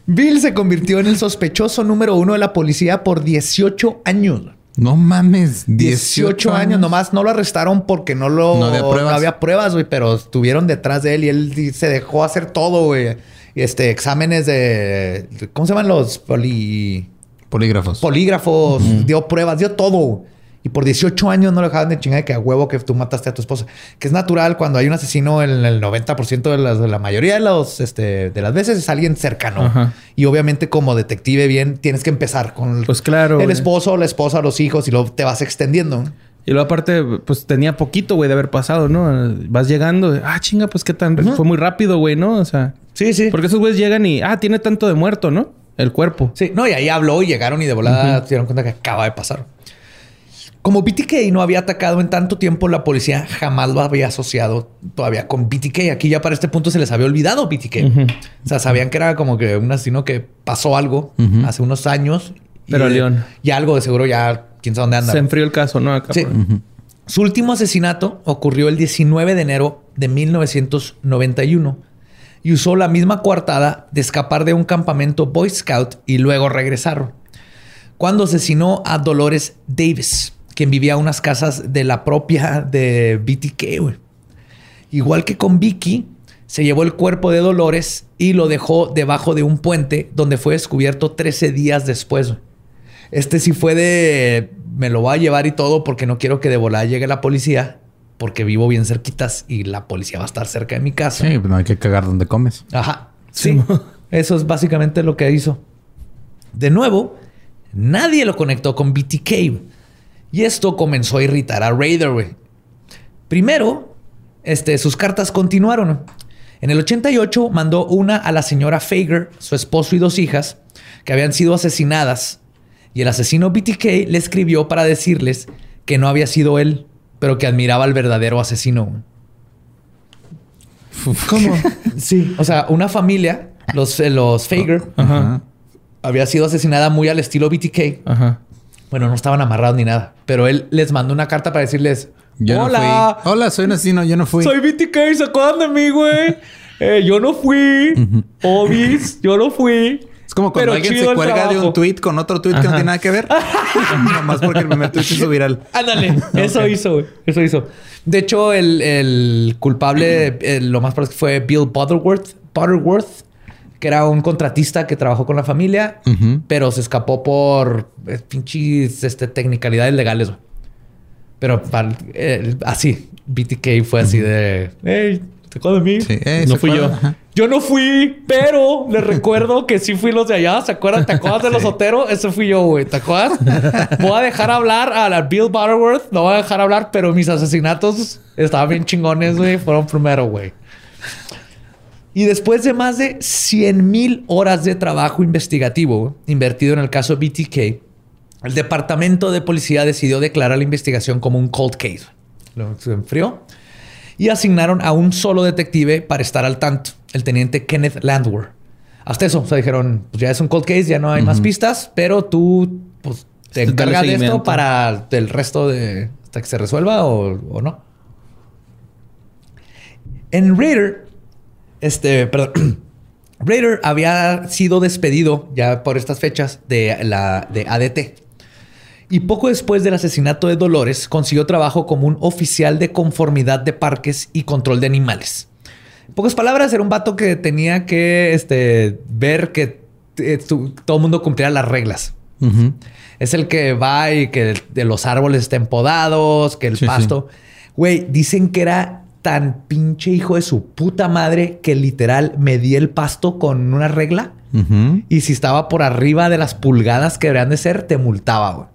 Bill se convirtió en el sospechoso número uno de la policía por 18 años. No mames. 18, años. Nomás no lo arrestaron porque no lo... No había pruebas. no había pruebas, güey. Pero estuvieron detrás de él y él se dejó hacer todo, güey. Este, exámenes de... ¿Cómo se llaman los poli... Polígrafos. polígrafos, dio pruebas, dio todo. Y por 18 años no lo dejaban de chingar de que a huevo que tú mataste a tu esposa. Que es natural cuando hay un asesino en el 90% de, las, de la mayoría de, los, este, de las veces es alguien cercano. Ajá. Y obviamente como detective bien tienes que empezar con el, Pues claro, el esposo, la esposa, los hijos y luego te vas extendiendo. Y luego aparte, pues tenía poquito, güey, de haber pasado, ¿no? Vas llegando, ah, chinga, pues qué tan... Fue muy rápido, güey, ¿no? O sea... Sí, sí. Porque esos güeyes llegan y, ah, tiene tanto de muerto, ¿no? El cuerpo. Sí, no, y ahí habló y llegaron y de volada se dieron cuenta que acaba de pasar. Como BTK no había atacado en tanto tiempo, la policía jamás lo había asociado todavía con BTK. Aquí ya para este punto se les había olvidado BTK. O sea, sabían que era como que un asesino que pasó algo hace unos años. Pero a León. Y algo de seguro ya, quién sabe dónde anda. Se enfrió el caso, ¿no? Acá Sí. por- Su último asesinato ocurrió el 19 de enero de 1991. y usó la misma coartada de escapar de un campamento Boy Scout y luego regresaron. Cuando asesinó a Dolores Davis, quien vivía a unas casas de la propia de BTK, güey. Igual que con Vicky, se llevó el cuerpo de Dolores y lo dejó debajo de un puente donde fue descubierto 13 días después. güey. Este sí fue de me lo voy a llevar y todo porque no quiero que de volada llegue la policía porque vivo bien cerquitas y la policía va a estar cerca de mi casa. Sí, pues no hay que cagar donde comes. Ajá. Sí. Eso es básicamente lo que hizo. De nuevo, nadie lo conectó con BTK. Y esto comenzó a irritar a Raider, güey. Primero, este, sus cartas continuaron. En el 88 mandó una a la señora Fager, su esposo y dos hijas, que habían sido asesinadas. Y el asesino BTK le escribió para decirles que no había sido él, pero que admiraba al verdadero asesino. ¿Cómo? Sí. O sea, una familia, los, eh, los Fager, había sido asesinada muy al estilo BTK. Ajá. Bueno, no estaban amarrados ni nada, pero él les mandó una carta para decirles: Yo no Hola, fui. Hola, soy un asesino, yo no fui. soy BTK, ¿se acuerdan de mí, güey? Eh, yo no fui. Obis, yo no fui. Es como cuando Pero alguien se el cuelga de un tweet con otro tweet que no Ajá. tiene nada que ver. Nomás porque el primer tweet se hizo viral. Ándale, eso hizo, güey. Eso hizo. De hecho, el, el culpable, eh, lo más probable fue Bill Butterworth, Butterworth, que era un contratista que trabajó con la familia, Ujú. pero se escapó por eh, pinches este, technicalidades legales. güey. Pero para- eh, así, BTK fue así de, hey, ¿te acuerdas de mí? Sí, eh, No ¿se fui yo. Ajá. Yo no fui, pero les recuerdo que sí fui los de allá. ¿Se acuerdan? ¿Te acuerdas de los Otero? Ese fui yo, güey. ¿Te acuerdas? Voy a dejar hablar a la Bill Butterworth. No voy a dejar hablar, pero mis asesinatos estaban bien chingones, güey. Fueron primero, güey. Y después de más de 100 mil horas de trabajo investigativo invertido en el caso BTK, el departamento de policía decidió declarar la investigación como un cold case. Lo enfrió y asignaron a un solo detective para estar al tanto, el teniente Kenneth Landwehr. Hasta eso, o sea, dijeron, pues ya es un cold case, ya no hay más pistas, pero tú pues, te encargas de esto para el resto de hasta que se resuelva o, o no. En Raider, este, perdón, Raider había sido despedido ya por estas fechas de la de ADT. Y poco después del asesinato de Dolores, consiguió trabajo como un oficial de conformidad de parques y control de animales. En pocas palabras, era un vato que tenía que este, ver que eh, tu- todo el mundo cumpliera las reglas. Es el que va y que de los árboles estén podados, que el Sí, pasto. Güey, dicen que era tan pinche hijo de su puta madre que literal medía el pasto con una regla. Y si estaba por arriba de las pulgadas que deberían de ser, te multaba, güey.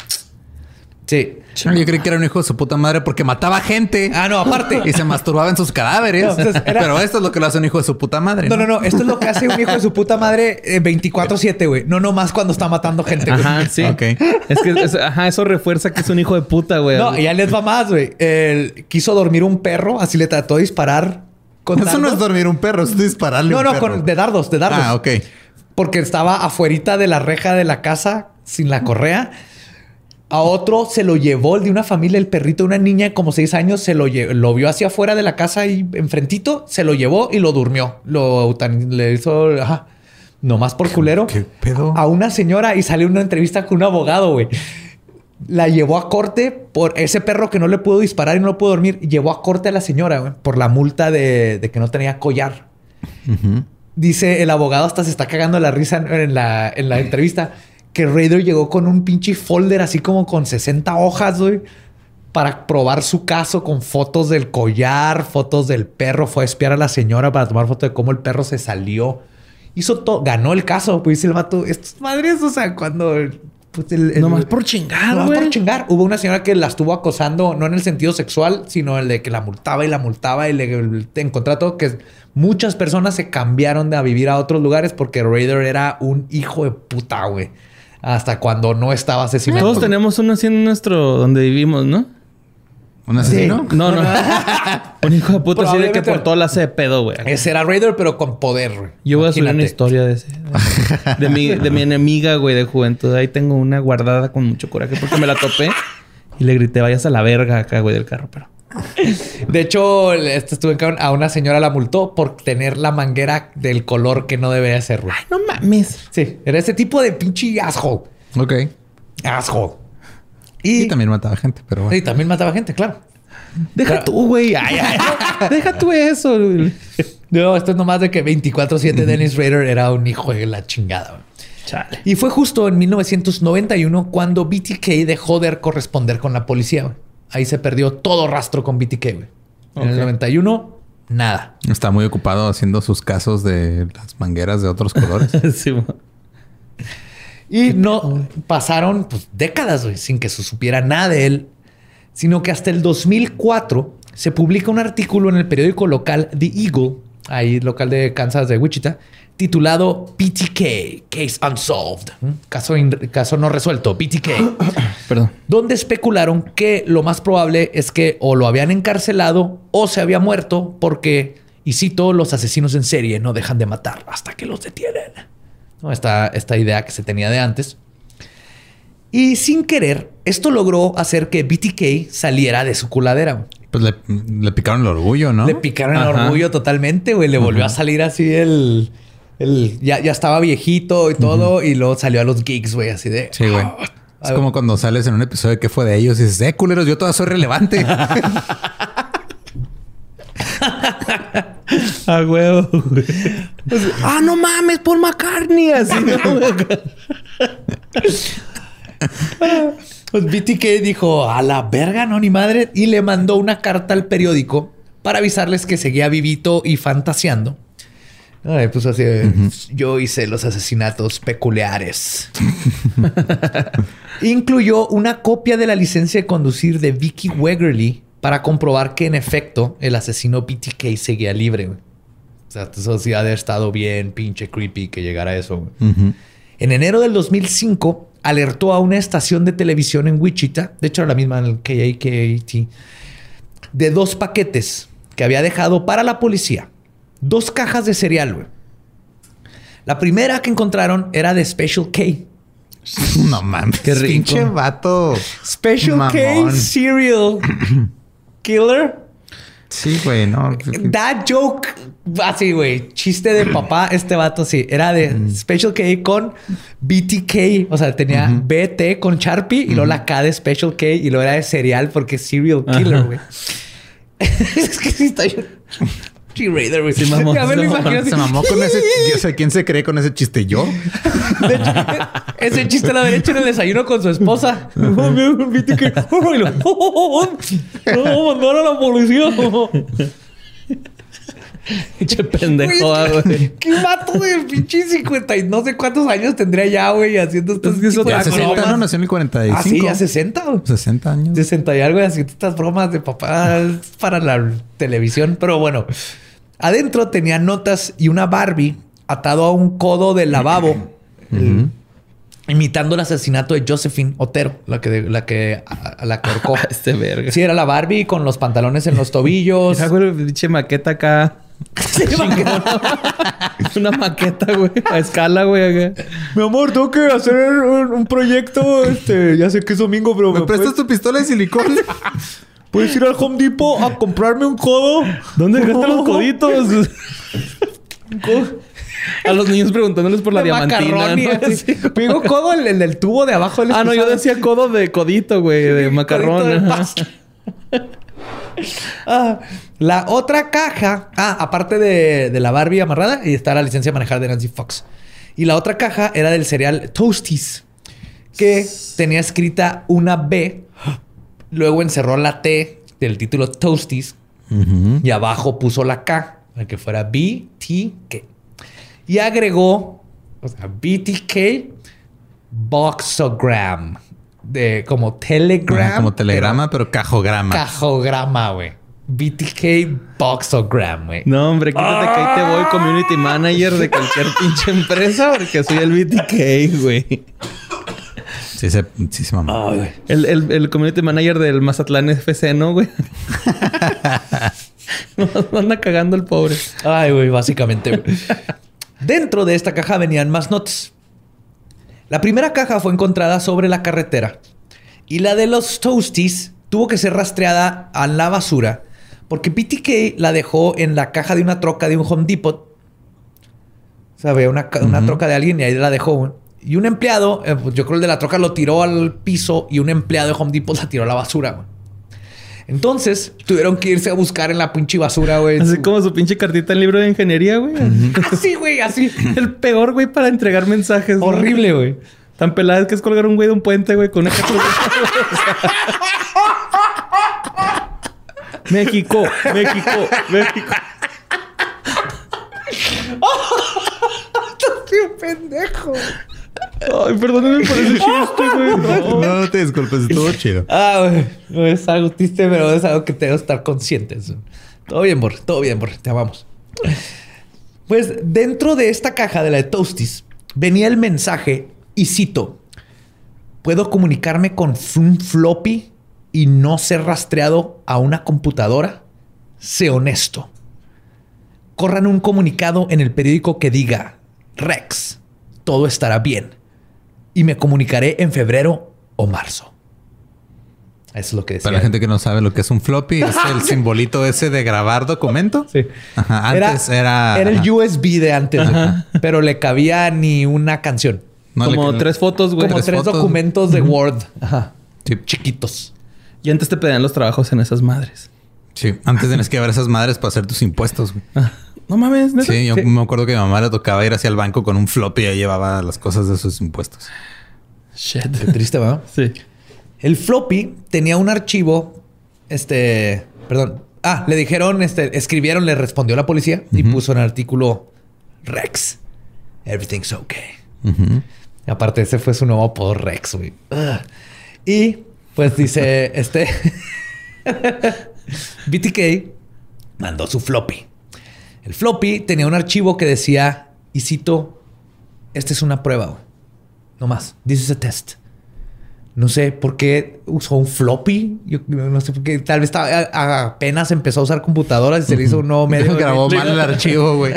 Sí. Yo creí que era un hijo de su puta madre porque mataba gente. Ah, no, aparte. Y se masturbaba en sus cadáveres. No, entonces era- Pero esto es lo que lo hace un hijo de su puta madre. No, no, no. Esto es lo que hace un hijo de su puta madre eh, 24-7, güey. No nomás cuando está matando gente, güey. Ajá, sí. Ok. Es que es- ajá, eso refuerza que es un hijo de puta, güey. No, y ya les va más, güey. Él quiso dormir un perro, así le trató de disparar con Eso no es dormir un perro, es dispararle No, un no, perro. con, de dardos, de dardos. Ah, ok. Porque estaba afuerita de la reja de la casa sin la correa. A otro se lo llevó, el de una familia, el perrito de una niña de como seis años, se lo, lo vio hacia afuera de la casa y enfrentito, se lo llevó y lo durmió. Lo le hizo, ajá, nomás por culero. qué pedo? A una señora y salió una entrevista con un abogado, güey. La llevó a corte por ese perro que no le pudo disparar y no lo pudo dormir. Llevó a corte a la señora, güey, por la multa de, de que no tenía collar. Dice el abogado hasta se está cagando la risa en la, en la entrevista que Raider llegó con un pinche folder así como con 60 hojas, güey, para probar su caso con fotos del collar, fotos del perro. Fue a espiar a la señora para tomar foto de cómo el perro se salió. Hizo todo, ganó el caso. Pues dice el vato, estos madres, o sea, cuando... pues, el- el- Nomás por chingar, Nomás por chingar. Hubo una señora que la estuvo acosando, no en el sentido sexual, sino el de que la multaba y la multaba y le el- en contrato que muchas personas se cambiaron de a vivir a otros lugares porque Raider era un hijo de puta, güey. Hasta cuando no estaba asesinado. Todos tenemos uno así en nuestro donde vivimos, ¿no? ¿Un asesino? No, no. un hijo de puta así de que por todo la hace de pedo, güey. Ese era Raider, pero con poder, güey. Yo voy a subir una Imagínate. historia de ese. De mi, de mi enemiga, güey, de juventud. Ahí tengo una guardada con mucho coraje porque me la topé y le grité, vayas a la verga acá, güey, del carro. Pero De hecho, este estuve a una señora la multó por tener la manguera del color que no debía ser. güey. No mames. Sí, era ese tipo de pinche asshole. Ok. Asshole. Y, Y, también mataba gente, pero bueno. y también mataba gente, claro. Deja Pero- tú, güey. Ay, ay, ay. Deja tú eso. No, esto es nomás de que 24-7 Dennis Rader era un hijo de la chingada. güey. Chale. Y fue justo en 1991 cuando BTK dejó de corresponder con la policía. güey. Ahí se perdió todo rastro con BTK. güey. En el Ok. 91, nada. Está muy ocupado haciendo sus casos de las mangueras de otros colores. Sí. Y no pasaron pues, décadas güey, sin que se supiera nada de él, sino que hasta el 2004 se publica un artículo en el periódico local The Eagle, ahí local de Kansas de Wichita, titulado BTK, Case Unsolved, ¿m? caso, in- caso no resuelto, BTK, Perdón. donde especularon que lo más probable es que o lo habían encarcelado o se había muerto porque, y cito, los asesinos en serie no dejan de matar hasta que los detienen. ¿no? Esta, esta idea que se tenía de antes. Y sin querer, esto logró hacer que BTK saliera de su culadera. Pues le, le picaron el orgullo, ¿no? Le picaron el orgullo totalmente, güey. Le volvió a salir así el... el ya, ya estaba viejito y todo. Y luego salió a los gigs, güey, así de... Sí, güey. Es como cuando sales en un episodio de qué fue de ellos y dices, eh, culeros, yo todavía soy relevante. A huevo. güey. ah, no mames, Paul McCartney. Así, ¿no? Pues BTK dijo, a la verga, no, ni madre. Y le mandó una carta al periódico para avisarles que seguía vivito y fantaseando. Ay, pues así, yo hice los asesinatos peculiares. Incluyó una copia de la licencia de conducir de Vicky Wegerly para comprobar que en efecto el asesino BTK seguía libre. güey. O sea, eso sí ha de haber estado bien pinche creepy que llegara a eso. güey. En enero del 2005, alertó a una estación de televisión en Wichita, de hecho era la misma en el KAKT, de dos paquetes que había dejado para la policía. Dos cajas de cereal, güey. La primera que encontraron era de Special K. No mames. Qué rico. Pinche vato. Special Mamón. K Cereal Killer. Sí, güey, no. That joke, así, güey, chiste de papá, este vato, sí, era de Special K con BTK, o sea, tenía BT con Sharpie y luego la K de Special K y luego era de cereal porque es Serial Killer, güey. es que sí está yo. G-Raider, güey. Sí, mamó, Ya me lo se mamó, imagino así. Se mamó con ese. O sea, ¿quién se cree con ese chiste? ¿Yo? De hecho, ese chiste lo había hecho en el desayuno con su esposa. No, mandaron a la policía. Pinche pendejo, güey. ¿Qué vato de pinche 50 y no sé cuántos años tendría ya, güey, haciendo estos Es que de 60, bromas? ¿no? Nació en el 45. Ah, sí, ya 60. güey. 60 años. 60 y algo, y haciendo estas bromas de papá para la televisión. Pero bueno, adentro tenía notas y una Barbie atado a un codo del lavabo. el- Imitando el asesinato de Josephine Otero, la que, la que, a, a la que. Este verga. Sí, era la Barbie con los pantalones en los tobillos. Mira, güey, pinche maqueta acá. Una maqueta, güey. A escala, güey. Mi amor, tengo que hacer un, un proyecto. Este, ya sé que es domingo, pero ¿Me prestas tu pistola de silicón? Puedes ir al Home Depot a comprarme un codo. ¿Dónde dejaste los coditos? A los niños preguntándoles por la de diamantina. ¿no? Digo codo el, el del tubo de abajo. del Ah, no, yo decía codo de codito, güey, de macarrón. Ah, la otra caja, ah, aparte de, de la Barbie amarrada, y está la licencia de manejar de Nancy Fox. Y la otra caja era del cereal Toasties, que tenía escrita una B, luego encerró la T del título Toasties y abajo puso la K, para que fuera BTK. Y agregó, o sea, BTK Boxogram, de como Telegram. Como pero telegrama, pero cajograma. Cajograma, güey. BTK Boxogram, güey. No, hombre, quítate que ahí te voy, community manager de cualquier pinche empresa, porque soy el BTK, güey. Sí, se, sí se mamó. El, el, el community manager del Mazatlán FC, ¿no, güey? No, anda cagando el pobre. Ay, güey, básicamente. güey. Dentro de esta caja venían más notas. La primera caja fue encontrada sobre la carretera y la de los Toasties tuvo que ser rastreada a la basura porque BTK la dejó en la caja de una troca de un Home Depot. O sea, había una, una troca de alguien y ahí la dejó. Y un empleado, eh, pues, yo creo el de la troca lo tiró al piso y un empleado de Home Depot la tiró a la basura. güey. Entonces tuvieron que irse a buscar en la pinche basura, güey. Así su- como su pinche cartita en libro de ingeniería, güey. Así, güey, así. El peor, güey, para entregar mensajes. Horrible, güey. Tan pelada que es colgar un güey de un puente, güey, con una México, México, México. ¡Qué pendejo! Ay, perdóname por ese chiste, güey. No. No, te disculpes, estuvo chido. Ah, güey. No es algo triste, pero es algo que tenemos que estar conscientes. Todo bien, Bor. Todo bien, Bor. Te amamos. Pues dentro de esta caja de la de Toasties venía el mensaje y cito: Puedo comunicarme con un floppy y no ser rastreado a una computadora. Sé honesto. Corran un comunicado en el periódico que diga: Rex, todo estará bien. Y me comunicaré en febrero o marzo. Eso es lo que decía. Para la gente que no sabe lo que es un floppy, es el simbolito ese de grabar documento. Sí. Ajá, antes era. Era el. USB de antes, pero le cabía ni una canción. No le- Como tres fotos, güey. Como tres documentos de Word. Ajá. Sí. Chiquitos. Y antes te pedían los trabajos en esas madres. Sí, antes tenías que llevar esas madres para hacer tus impuestos. güey. No mames, ¿neta? Sí, yo me acuerdo que mi mamá le tocaba ir hacia el banco con un floppy y ahí llevaba las cosas de sus impuestos. Shit. Qué triste, ¿verdad? Sí. El floppy tenía un archivo, este, perdón. Ah, le dijeron, este, escribieron, le respondió la policía y puso en el artículo Rex. Everything's okay. Y aparte, ese fue su nuevo apodo Rex, güey. Ugh. Y pues dice este BTK mandó su floppy. El floppy tenía un archivo que decía, y cito, esta es una prueba. No más. This is a test. No sé por qué usó un floppy. Yo no sé por qué. Tal vez estaba- a- apenas empezó a usar computadoras y se le hizo un nuevo medio. Grabó mal el archivo, güey.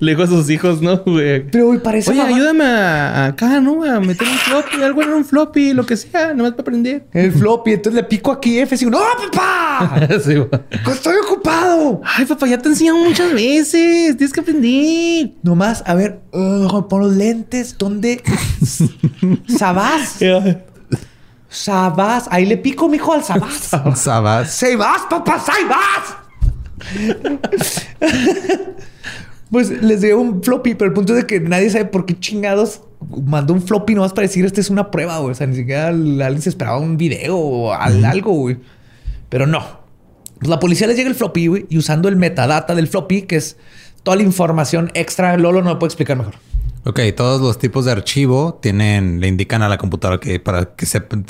Le dijo a sus hijos, ¿no, güey? Pero, güey, parece Oye, mamá- ayúdame a, a acá, ¿no? A meter un floppy, algo en un floppy, lo que sea, nomás para aprender. El floppy. Entonces le pico aquí F y digo, ¡No, papá! sí, güey. ¡Estoy ocupado! Ay, papá, ya te enseñan muchas veces. Tienes que aprender. Nomás, a ver, uh, pon los lentes. ¿Dónde? ¿Sabás? Sabás. Ahí le pico, mijo, al Sabás. Sabas. ¡Sabás, papá! ¡Sabás! pues les dio un floppy, pero el punto es de que nadie sabe por qué chingados mandó un floppy nomás para decir esta es una prueba, güey. O sea, ni siquiera alguien se esperaba un video o al- algo, güey. Pero no. Pues la policía les llega el floppy, güey, y usando el metadata del floppy, que es toda la información extra, Lolo no lo puede explicar mejor. Ok, todos los tipos de archivo tienen, le indican a la computadora que para que sepan.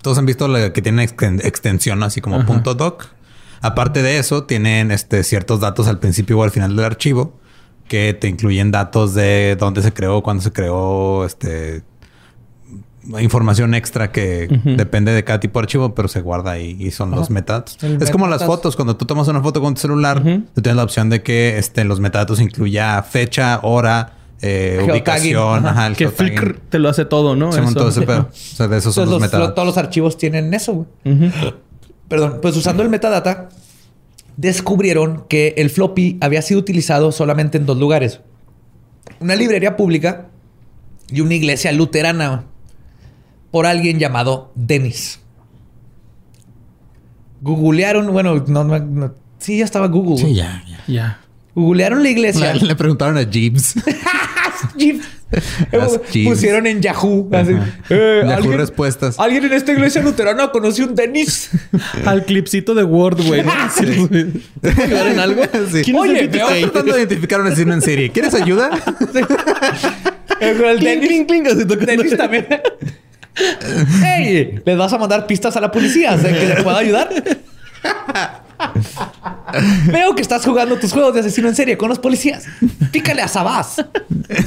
Todos han visto la que tiene exten- extensión así como punto .doc. Aparte de eso, tienen este, ciertos datos al principio o al final del archivo que te incluyen datos de dónde se creó, cuándo se creó, este información extra que depende de cada tipo de archivo, pero se guarda ahí y son los metadatos. El es como las fotos. Cuando tú tomas una foto con tu celular, tú tienes la opción de que este, los metadatos incluya fecha, hora, eh, ubicación, Ajá. ajá, el Que. Flickr te lo hace todo, ¿no? Eso. todo ese pedo. O sea, de esos son los, los- metadatos. todos los archivos tienen eso, güey. Perdón, pues usando el metadata, descubrieron que el floppy había sido utilizado solamente en dos lugares. Una librería pública y una iglesia luterana por alguien llamado Dennis. Googlearon, bueno, no, no- no- sí, ya estaba Google. Sí, ya, ya. Ya. Googlearon la iglesia. Le, le preguntaron a Jeeves. Jeeves. Pusieron en Yahoo. así, eh, Yahoo ¿alguien- respuestas. Alguien en esta iglesia luterana conoció un Dennis. Al clipcito de Word, güey. ¿no? Sí. ¿Te puedo ayudar en algo? Sí. ¿Quién es Oye, el veo- Estoy tratando de identificar a un asesino en serie. ¿Quieres ayuda? El Cling, Dennis, cling, cling, así tocando. Dennis también. ¡Ey! Les vas a mandar pistas a la policía, o sea, que les pueda ayudar. Veo que estás jugando tus juegos de asesino en serie con los policías. Pícale a Sabás.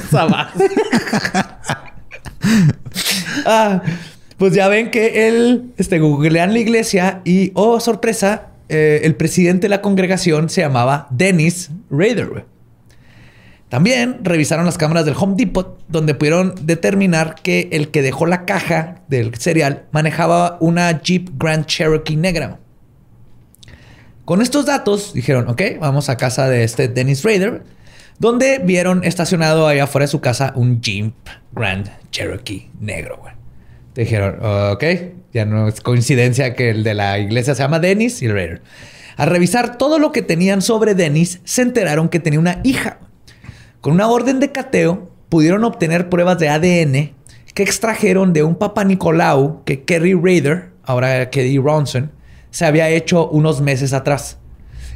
Sabás. Ah, pues ya ven que él, este, googlean la iglesia y, oh, sorpresa, eh, el presidente de la congregación se llamaba Dennis Rader. También revisaron las cámaras del Home Depot, donde pudieron determinar que el que dejó la caja del cereal manejaba una Jeep Grand Cherokee negra. Con estos datos dijeron, ok, vamos a casa de este Dennis Rader, donde vieron estacionado ahí afuera de su casa un Jeep Grand Cherokee negro. Dijeron, ok, ya no es coincidencia que el de la iglesia se llama Dennis y el. Al revisar todo lo que tenían sobre Dennis, se enteraron que tenía una hija. Con una orden de cateo, pudieron obtener pruebas de ADN que extrajeron de un papá Nicolau que Kerry Raider, ahora Kerry Ronson, se había hecho unos meses atrás.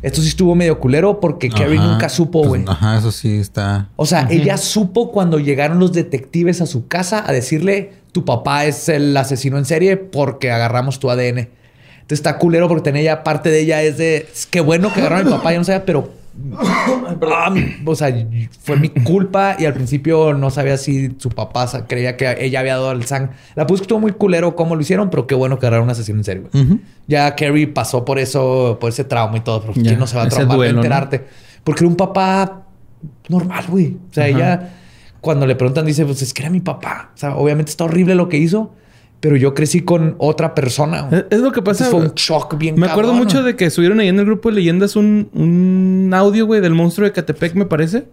Esto sí estuvo medio culero porque Kerry Ajá. nunca supo, Pues, güey. ajá, eso sí está. O sea, ella supo cuando llegaron los detectives a su casa a decirle, tu papá es el asesino en serie porque agarramos tu ADN. Entonces está culero porque tenía ya parte de ella es de, "Es qué bueno que agarraron a mi papá, yo no sabía, pero... Ah, mi- o sea, fue mi culpa y al principio no sabía si su papá creía que ella había dado el sang. La puse que estuvo muy culero cómo lo hicieron, pero qué bueno que agarraron a un asesino en. Ujú. Ya Carrie pasó por eso, por ese trauma y todo, pero Ya, ¿quién no se va a traumar duelo, enterarte? Porque era un papá normal, güey. O sea, ella, cuando le preguntan, dice, pues es que era mi papá. O sea, obviamente está horrible lo que hizo, pero yo crecí con otra persona. Es, es lo que pasa. Entonces fue un shock bien Me acuerdo mucho de que subieron ahí en el grupo de leyendas un, un audio, güey, del monstruo de Catepec, me parece.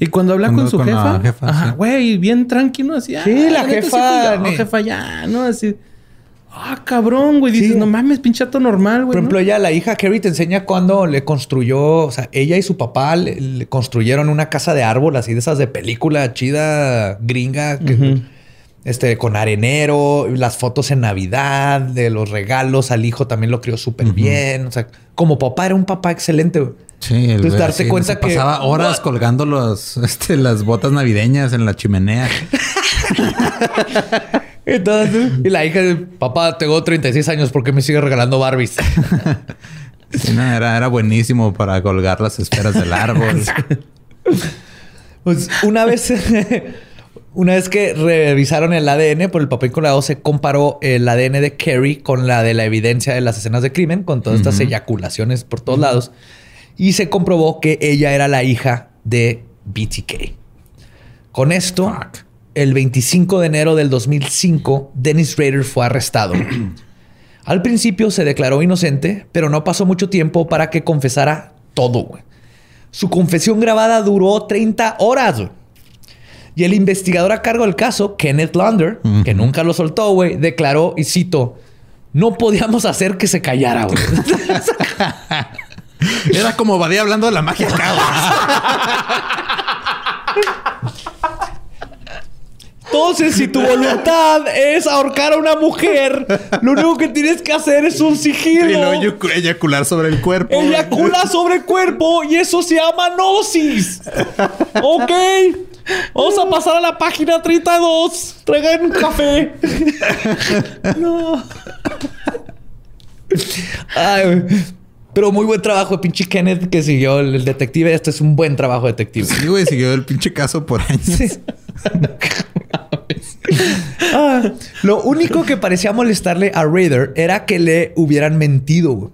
Y cuando habla con su con jefa, jefa, ajá, sí. güey, bien tranquilo, así. Sí, "Ah, la jefa, yo, ni- jefa, ya, ¿no? Así. Ah, cabrón, güey. Dices, Sí. no mames, pinchato normal, güey. Por ejemplo, ¿no? ella, la hija Carrie, te enseña cuando le construyó, o sea, ella y su papá le, le construyeron una casa de árbol, así de esas de película chida, gringa, que-. Este, con arenero, las fotos en Navidad, de los regalos al hijo también lo crió súper bien. O sea, como papá era un papá excelente. güey. Sí, el Entonces, darte cuenta se que- pasaba horas colgando los, este, las botas navideñas en la chimenea. Entonces, y la hija de papá, tengo 36 años, ¿por qué me sigue regalando Barbies? Sí, no, era, era buenísimo para colgar las esferas del árbol. Pues una vez, una vez que revisaron el ADN por el papel colado, se comparó el ADN de Carrie con la de la evidencia de las escenas de crimen, con todas estas eyaculaciones por todos lados, y se comprobó que ella era la hija de BTK. Con esto, Fuck. el 25 de enero del 2005, Dennis Rader fue arrestado. Al principio se declaró inocente, pero no pasó mucho tiempo para que confesara todo. Su confesión grabada duró 30 horas. Y el investigador a cargo del caso, Kenneth Launder, que nunca lo soltó, güey, declaró, y cito, no podíamos hacer que se callara, güey. Era como Badía hablando de la magia acá, Entonces, si tu voluntad es ahorcar a una mujer, lo único que tienes que hacer es un güey. Y sigilo. luego eyacu- eyacular sobre el cuerpo. Eyacula sobre el cuerpo y eso se llama gnosis. Ok. Vamos a pasar a la página 32. Traigan un café. no. Ay. Pero muy buen trabajo, pinche Kenneth, que siguió el, detective. Este es un buen trabajo detective. Sí, güey, siguió el pinche caso por años. Ah, lo único que parecía molestarle a Raider era que le hubieran mentido.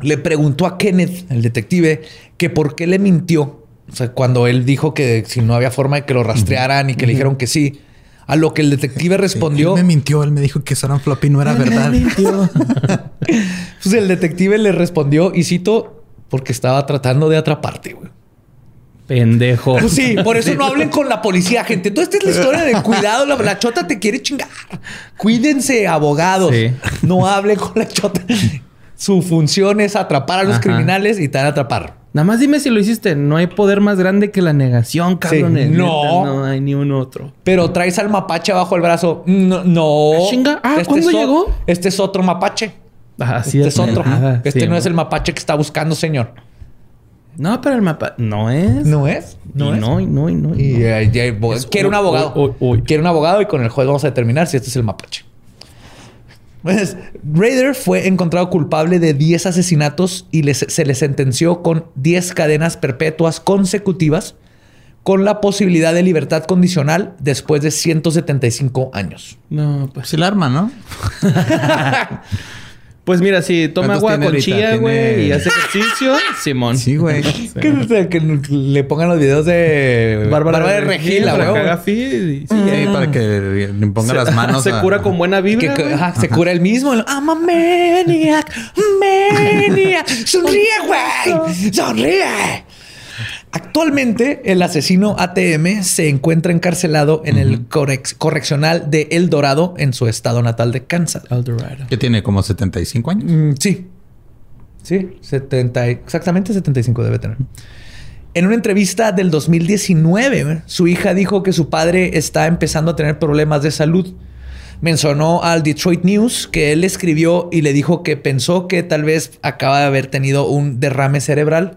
Le preguntó a Kenneth, el detective, que por qué le mintió. O sea, cuando él dijo que si no había forma de que lo rastrearan y que le dijeron que sí. A lo que el detective respondió. Él me mintió, él me dijo que Soran Floppy no era verdad. Pues el detective le respondió, y cito, porque estaba tratando de atraparte, güey. Pendejo. Pues sí, por eso no hablen con la policía, gente. Entonces, esta es la historia de cuidado. La, la chota te quiere chingar. Cuídense, abogados. Sí. No hablen con la chota. Su función es atrapar a los Ajá. criminales y te van a atrapar. Nada más dime si lo hiciste. No hay poder más grande que la negación, cabrones. No. Neta, No hay ni un otro. Pero traes al mapache abajo el brazo. No. no. Ah, chinga. Ah, ¿cuándo es o- llegó? Este es otro mapache. Así este es otro. nada, este sí, no es el mapache que está buscando, señor. No, pero el mapa no es. ¿No es? No, es. no, y no, y no. y no. Es quiere un abogado. uy, uy, uy. Quiere un abogado y con el juez vamos a determinar si este es el mapache. Pues, Raider fue encontrado culpable de 10 asesinatos y les- se le sentenció con 10 cadenas perpetuas consecutivas con la posibilidad de libertad condicional después de 175 años. No, pues. Pues el arma, ¿no? Pues mira, si toma ¿Cuántos agua con ahorita? chía, güey, y hace ejercicio, Simón. Sí, güey. Que, que le pongan los videos de Bárbara, de Regila, para que güey. y- Sí, para que le ponga Se- las manos. Se a- cura con buena vibra. que- ajá, se cura el mismo. El, I'm a maniac, maniac. Sonríe, güey. Sonríe. Actualmente, el asesino ATM se encuentra encarcelado en el correccional de El Dorado en su estado natal de Kansas. Eldorado. Que tiene como 75 años. Mm, sí. Sí, 70, y- exactamente 75 debe tener. En una entrevista del 2019, su hija dijo que su padre está empezando a tener problemas de salud. Mencionó al Detroit News que él escribió y le dijo que pensó que tal vez acaba de haber tenido un derrame cerebral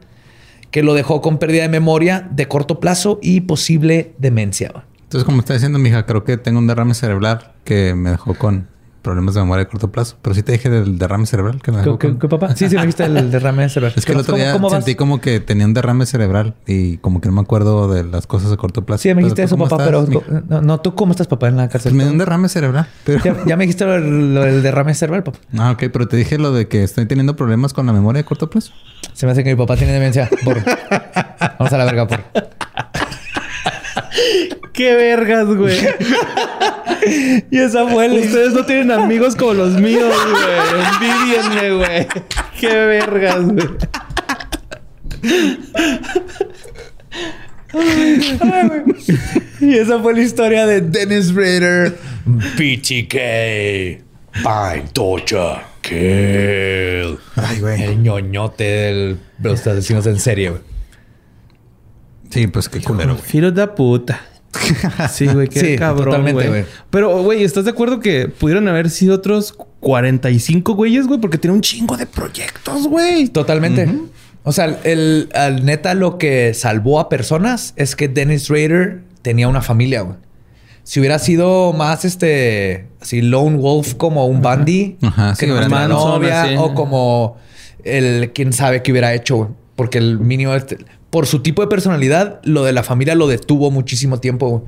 que lo dejó con pérdida de memoria de corto plazo y posible demencia. Entonces, como está diciendo mi hija, creo que tengo un derrame cerebral que me dejó con problemas de memoria de corto plazo. Pero sí te dije del derrame cerebral que me ¿Qué, con... qué, papá? Sí, sí, me dijiste el derrame cerebral. Es que el otro ¿Cómo- día cómo sentí como que tenía un derrame cerebral y como que no me acuerdo de las cosas a corto plazo. Sí, me dijiste ¿tú eso, papá, estás, pero no, no, tú cómo estás, papá, en la cárcel. Pues me dio un derrame cerebral. Pero... ya, ya me dijiste lo, del- lo del derrame cerebral, papá. Ah, ok, pero te dije lo de que estoy teniendo problemas con la memoria de corto plazo. Se me hace que mi papá tiene demencia. Por... Vamos a la verga, por. ¡Qué vergas, güey! Y esa fue la Ustedes no tienen amigos como los míos, güey. Envidienme, güey. ¡Qué vergas, güey! Y esa fue la historia de Dennis Rader. BTK. Bind, torture, kill. Ay, güey. El ñoñote del- de los asesinos en serie, güey. Sí, pues qué culero, güey. Filo de puta. Sí, güey, qué Sí, cabrón, totalmente, güey. Pero, güey, ¿estás de acuerdo que pudieron haber sido otros 45 güeyes, güey? Porque tiene un chingo de proyectos, güey. Totalmente. O sea, el, neta lo que salvó a personas es que Dennis Rader tenía una familia, güey. Si hubiera sido más este así lone wolf como un Bundy, Ajá, sí, que no hubiera Manson, novia o como el quién sabe qué hubiera hecho, güey. Porque el mínimo por su tipo de personalidad, lo de la familia lo detuvo muchísimo tiempo. güey.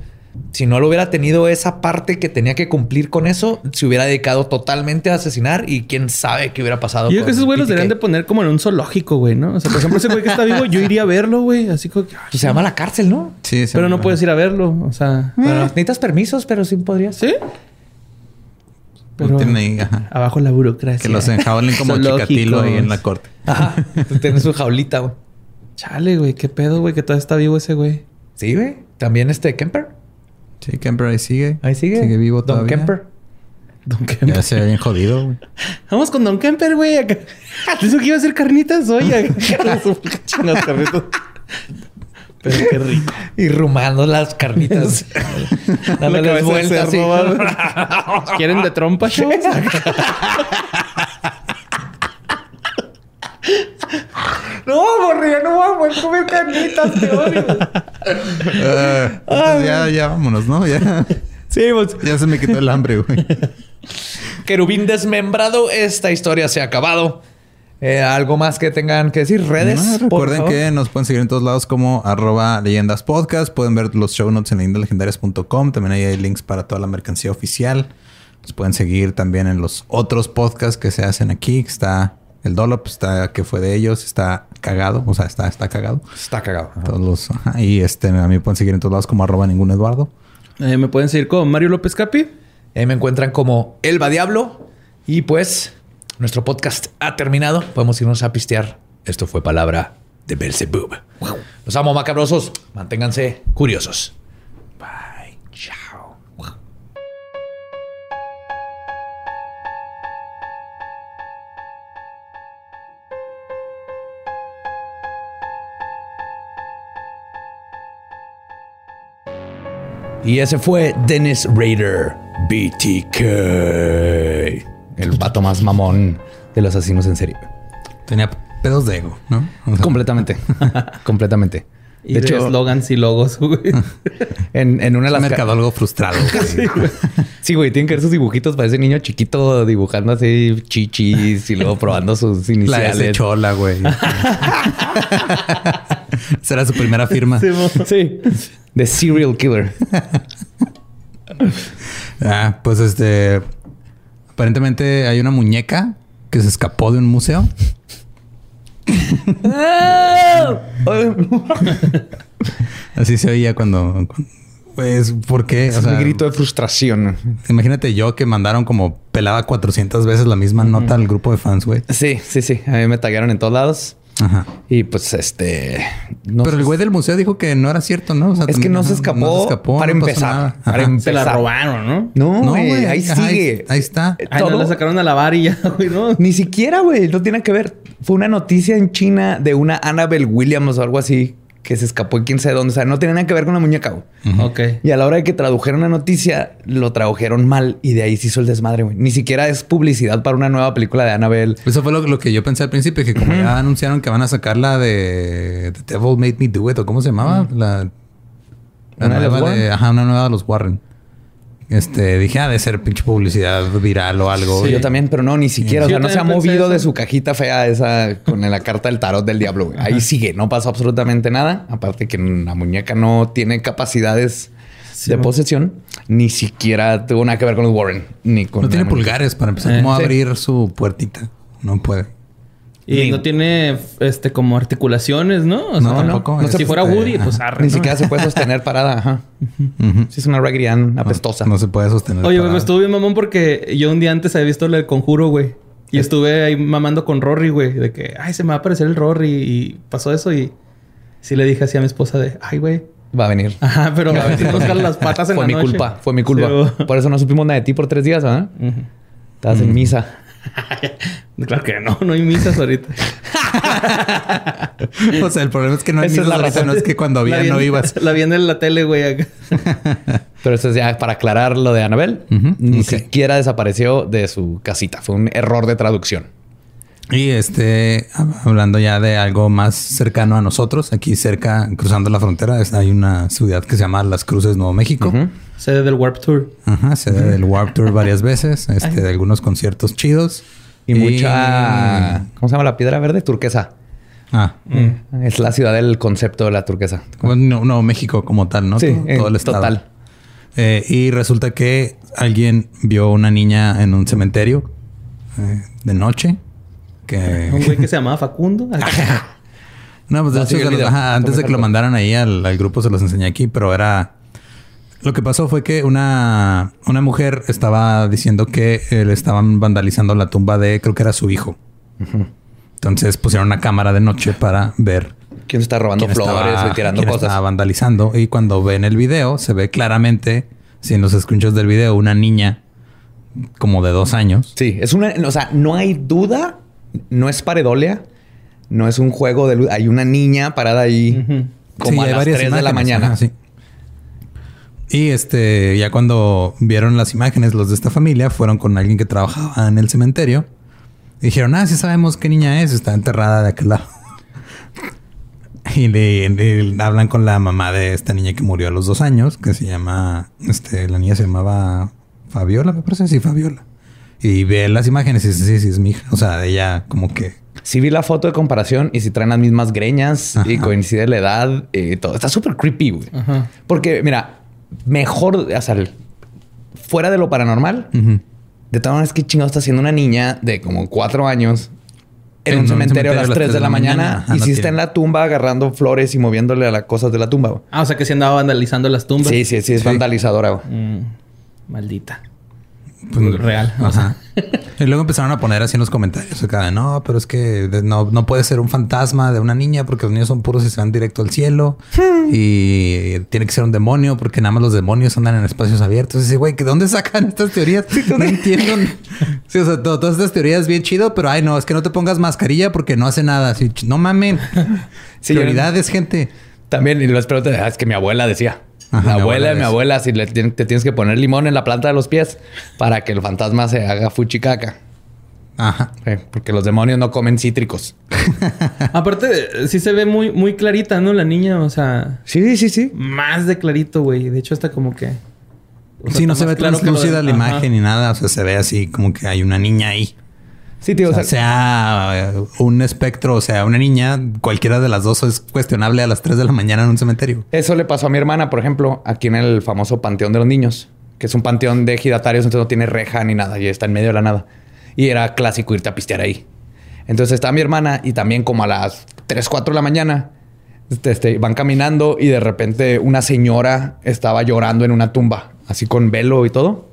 Si no lo hubiera tenido esa parte que tenía que cumplir con eso, se hubiera dedicado totalmente a asesinar y quién sabe qué hubiera pasado. Yo creo que esos güeyes los deberían de poner como en un zoológico, güey, ¿no? O sea, por ejemplo, ese güey que está vivo, yo iría a verlo, güey. Así como que... ay, Pues se llama la cárcel, ¿no? Sí, sí. Pero no puedes ir a verlo. O sea... Bueno, necesitas permisos, pero sí podrías. ¿Sí? Pero... Abajo la burocracia. Que los enjaulen como chicatilo ahí en la corte. Ajá. Tienes su jaulita, güey. Chale, güey. ¿Qué pedo, güey? Que todavía está vivo ese güey. Sí, güey. También este Kemper. Sí, Kemper ahí sigue. Ahí sigue. Sigue vivo Don todavía. Kemper. Don Kemper. Ya se ve bien jodido, güey. Vamos con Don Kemper, güey. Dijo que iba a hacer carnitas hoy. Chingas carnitas. Pero qué rico. Y rumando las carnitas. La Dándoles vueltas. va, güey. ¿Quieren de trompa, chavos? No, poder comer carnitas, te odio. Ah, entonces ya, ya vámonos, ¿no? Ya, Sí, pues. ya se me quitó el hambre, güey. Querubín desmembrado, esta historia se ha acabado. Eh, ¿Algo más que tengan que decir? ¿Redes? No, recuerden que nos pueden seguir en todos lados como arroba leyendas podcast. Pueden ver los show notes en leyendaslegendarias.com. También ahí hay links para toda la mercancía oficial. Nos pueden seguir también en los otros podcasts que se hacen aquí. Está el Dolop, está que fue de ellos, está cagado, o sea, está, está cagado. Está cagado. Ajá. Todos los, ajá, y este, a mí me pueden seguir en todos lados como arroba ningún Eduardo. Eh, Me pueden seguir con Mario López Capi. Me encuentran como Elba Diablo. Y pues, nuestro podcast ha terminado. Podemos irnos a pistear. Esto fue palabra de Belzebub. Los amo, macabrosos. Manténganse curiosos. Y ese fue Dennis Rader, BTK. El vato más mamón de los asesinos en serie. Tenía pedos de ego, ¿no? Completamente. Completamente. Y de de hecho, slogans y logos, güey. en, en una de un las... mercadólogo frustrado. güey. Sí, güey, tienen que ver sus dibujitos. Parece niño chiquito dibujando así chichis y luego probando sus La S iniciales. chola, güey. Esa era su primera firma. Sí. The Serial Killer. Ah, pues este. Aparentemente hay una muñeca que se escapó de un museo. Así se oía cuando... pues, ¿por qué? Es O sea, un grito de frustración. Imagínate yo que mandaron como pelaba 400 veces la misma nota al grupo de fans, güey. Sí, sí, sí. A mí me taguearon en todos lados. Ajá. Y pues este. no Pero sé- el güey del museo dijo que no era cierto, ¿no? O sea, Es que no se escapó, no se escapó, para empezar. Para em- Se la robaron, ¿no? No, No, güey. güey, Ahí ajá, sigue. Ahí está. Ay, no la sacaron a lavar y ya, güey, ¿no? Ni siquiera, güey. No tiene que ver. Fue una noticia en China de una Annabelle Williams o algo así que se escapó de quién sabe dónde. O sea, no tiene nada que ver con la muñeca, güey. Ok. Y a la hora de que tradujeron la noticia, lo tradujeron mal y de ahí se hizo el desmadre, güey. Ni siquiera es publicidad para una nueva película de Annabelle. Eso fue lo, lo que yo pensé al principio, que como ya anunciaron que van a sacar la de The Devil Made Me Do It, o cómo se llamaba, la, la ¿Una nueva de, ajá, una nueva de los Warren. Este, dije, ah, de ser pinche publicidad viral o algo. Sí, Y- yo también, pero no, ni siquiera. Sí, o sea, no se ha movido de su cajita fea esa con la carta del tarot del diablo. güey. Ahí sigue, no pasó absolutamente nada. Aparte que la muñeca no tiene capacidades de posesión, ni siquiera tuvo nada que ver con los Warren, ni con No tiene muñeca. pulgares para empezar. Eh, ¿Cómo sí. abrir su puertita? No puede. Y no tiene este como articulaciones, ¿no? O No, sea, tampoco. no sé, Es si fuera este, Woody, ajá. pues arre. Ni ¿no? siquiera se puede sostener parada. Ajá. Ujú. Sí, es una Raggedy apestosa. No se puede sostener. Oye, parada. me estuvo bien mamón porque yo un día antes había visto el conjuro, güey. Y estuve ahí mamando con Rory, güey. De que, ay, se me va a aparecer el Rory. Y pasó eso y sí le dije así a mi esposa de, ay, güey. Va a venir. Ajá, pero a veces nos jalan las patas en Fue la mi noche. culpa, fue mi culpa. Sí. Por eso no supimos nada de ti por tres días, ¿verdad? Estabas en misa. Claro que no, no hay misas ahorita. O sea, el problema es que no hay Esa misas ahorita, no es que cuando había no ibas. La vi en la tele, güey. acá. Pero eso es ya para aclarar lo de Anabel. Ni siquiera desapareció de su casita. Fue un error de traducción. Y este, hab- hablando ya de algo más cercano a nosotros, aquí cerca, cruzando la frontera, hay una ciudad que se llama Las Cruces, Nuevo México. Sede del Warp Tour. Ajá, sede del Warp Tour varias veces, este, de algunos conciertos chidos. Y, mucha... ¿Cómo se llama la piedra verde? Turquesa. Ah, Es la ciudad del concepto de la turquesa. no, Nuevo México como tal, ¿no? Sí, todo, todo el estado. total. Eh, y resulta que alguien vio una niña en un cementerio eh, de noche. Que... Un güey que se llamaba Facundo. No, pues de hecho, los- ajá, antes de que lo mandaran ahí al, al grupo, se los enseñé aquí, pero era. Lo que pasó fue que una, una mujer estaba diciendo que eh, le estaban vandalizando la tumba de, creo que era su hijo. Entonces pusieron una cámara de noche para ver ¿Quién está robando quién flores estaba, y tirando quién cosas? estaba vandalizando. Y cuando ven el video, se ve claramente, si en los screenshots del video, una niña como de dos años. Sí, es una... O sea, no hay duda. No es paredolia. No es un juego de luz. Hay una niña parada ahí como Sí, a las varias 3 de la mañana. ajá, sí. Y este, ya cuando vieron las imágenes, los de esta familia fueron con alguien que trabajaba en el cementerio. Y dijeron, ah, sí sabemos qué niña es, está enterrada de aquel lado. y le, le hablan con la mamá de esta niña que murió a los dos años, que se llama, este, la niña se llamaba Fabiola, me parece, sí, Fabiola. Y ve las imágenes y dice, sí, sí, es mi hija. O sea, ella como que Sí vi la foto de comparación y si traen las mismas greñas y coincide la edad y todo. Está súper creepy, güey. Porque, mira, mejor, o sea, fuera de lo paranormal, de todas maneras, ¿qué chingado está haciendo una niña de como cuatro años en, En un cementerio a las 3 de la mañana, Ajá, y no si está en la tumba agarrando flores y moviéndole a las cosas de la tumba? güey? Ah, o sea que se andaba vandalizando las tumbas. Sí, sí, sí, es vandalizadora. güey. Mm, maldita. Pues, Real. Ajá. Y luego empezaron a poner así en los comentarios acá de no, pero es que no, no puede ser un fantasma de una niña porque los niños son puros y se van directo al cielo. y tiene que ser un demonio porque nada más los demonios andan en espacios abiertos. Y dice, güey, ¿de dónde sacan estas teorías? No entiendo. Sí, o sea, to- todas estas teorías bien chido, pero ay, no, es que no te pongas mascarilla porque no hace nada. Así, no mamen. Sí, Prioridades, gente. También, y les pregunto, ah, es que mi abuela decía. Ajá, la abuela, de mi abuela, si le te tienes que poner limón en la planta de los pies para que el fantasma se haga fuchicaca. Ajá. Porque los demonios no comen cítricos. Aparte, sí se ve muy, muy clarita, ¿no? La niña, o sea, Sí, sí, sí. más de clarito, güey. De hecho, está como que. o sea, Sí, no se ve claro translúcida la Ajá. imagen ni nada. O sea, se ve así como que hay una niña ahí. Sí, tío. O sea, un espectro, o sea, una niña, cualquiera de las dos es cuestionable a las 3 de la mañana en un cementerio. eso le pasó a mi hermana, por ejemplo, aquí en el famoso Panteón de los Niños, que es un panteón de ejidatarios, entonces no tiene reja ni nada y está en medio de la nada. Y era clásico irte a pistear ahí. Entonces estaba mi hermana y también como a las 3, 4 de la mañana este, este, van caminando y de repente una señora estaba llorando en una tumba, así con velo y todo.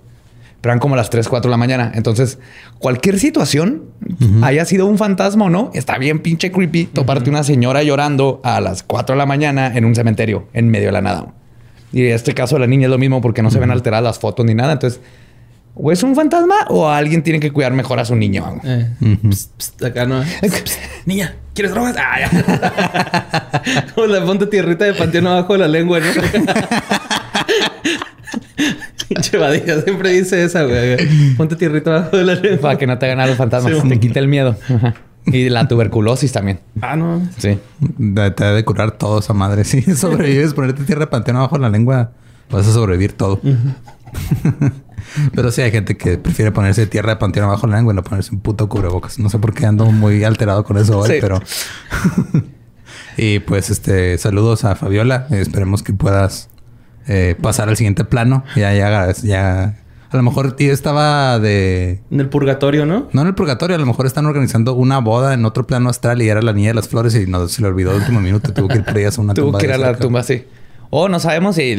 Pero eran como las 3, 4 de la mañana. Entonces, cualquier situación, haya sido un fantasma o no, está bien pinche creepy toparte una señora llorando a las 4 de la mañana en un cementerio, en medio de la nada. Y en este caso, la niña es lo mismo porque no se ven alteradas las fotos ni nada. Entonces, o es un fantasma o alguien tiene que cuidar mejor a su niño. Eh, pst, pst, acá no. Niña, ¿quieres drogas? Ah, ya. Como la ponte tierrita de panteón abajo de la lengua, ¿no? Pinche Badía siempre dice esa, güey. Ponte tierrita abajo de la lengua. Para que no te hagan los fantasmas. Sí. te quita el miedo. Ajá. Y la tuberculosis también. Ah, no. Sí. De- Te debe curar todo esa madre. Si sobrevives, ponerte tierra de panteón abajo de la lengua, vas a sobrevivir todo. Pero sí hay gente que prefiere ponerse tierra de panteón abajo de la lengua y no ponerse un puto cubrebocas. No sé por qué ando muy alterado con eso hoy, Sí. pero... y pues este, saludos a Fabiola. Esperemos que puedas eh, pasar al siguiente plano. Ya, ya, ya... A lo mejor tío, estaba de... En el purgatorio, ¿no? No en el purgatorio, a lo mejor están organizando una boda en otro plano astral y era la niña de las flores y no se le olvidó el último minuto. Tuvo que ir por ellas a una Tuvo tumba que ir a la tumba, sí. O no sabemos si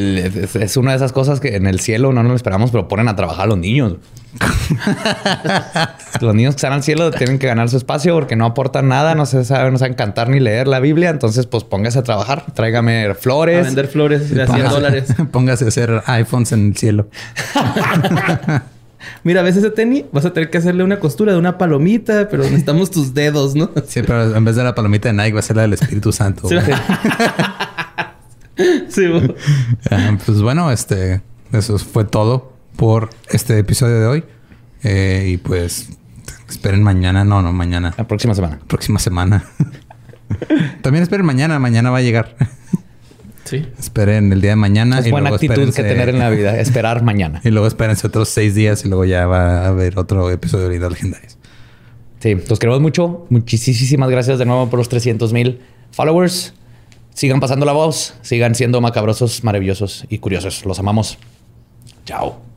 es, una de esas cosas que en el cielo no nos lo esperamos, pero ponen a trabajar a los niños. los niños que están al cielo tienen que ganar su espacio porque no aportan nada, no se saben, no saben cantar ni leer la Biblia. Entonces, pues póngase a trabajar, tráigame A flores. vender flores de a 100 Póngase- dólares. Póngase a hacer iPhones en el cielo. Mira, ¿ves ese tenis? Vas a tener que hacerle una costura de una palomita, pero necesitamos tus dedos, ¿no? Sí, pero en vez de la palomita de Nike va a ser la del Espíritu Santo. Sí. Sí, bo. Ah, pues bueno, este, eso fue todo por este episodio de hoy. Eh, y pues esperen mañana, no, no, mañana, La próxima semana. próxima semana. También esperen mañana, mañana va a llegar. Sí. esperen el día de mañana. Es y buena luego actitud que tener en la vida, esperar mañana. Y luego espérense otros seis días y luego ya va a haber otro episodio de Leyendas Legendarias. Sí, los queremos mucho. Muchísimas gracias de nuevo por los 300 mil followers. Sigan pasando la voz, sigan siendo macabrosos, maravillosos y curiosos. Los amamos. Chao.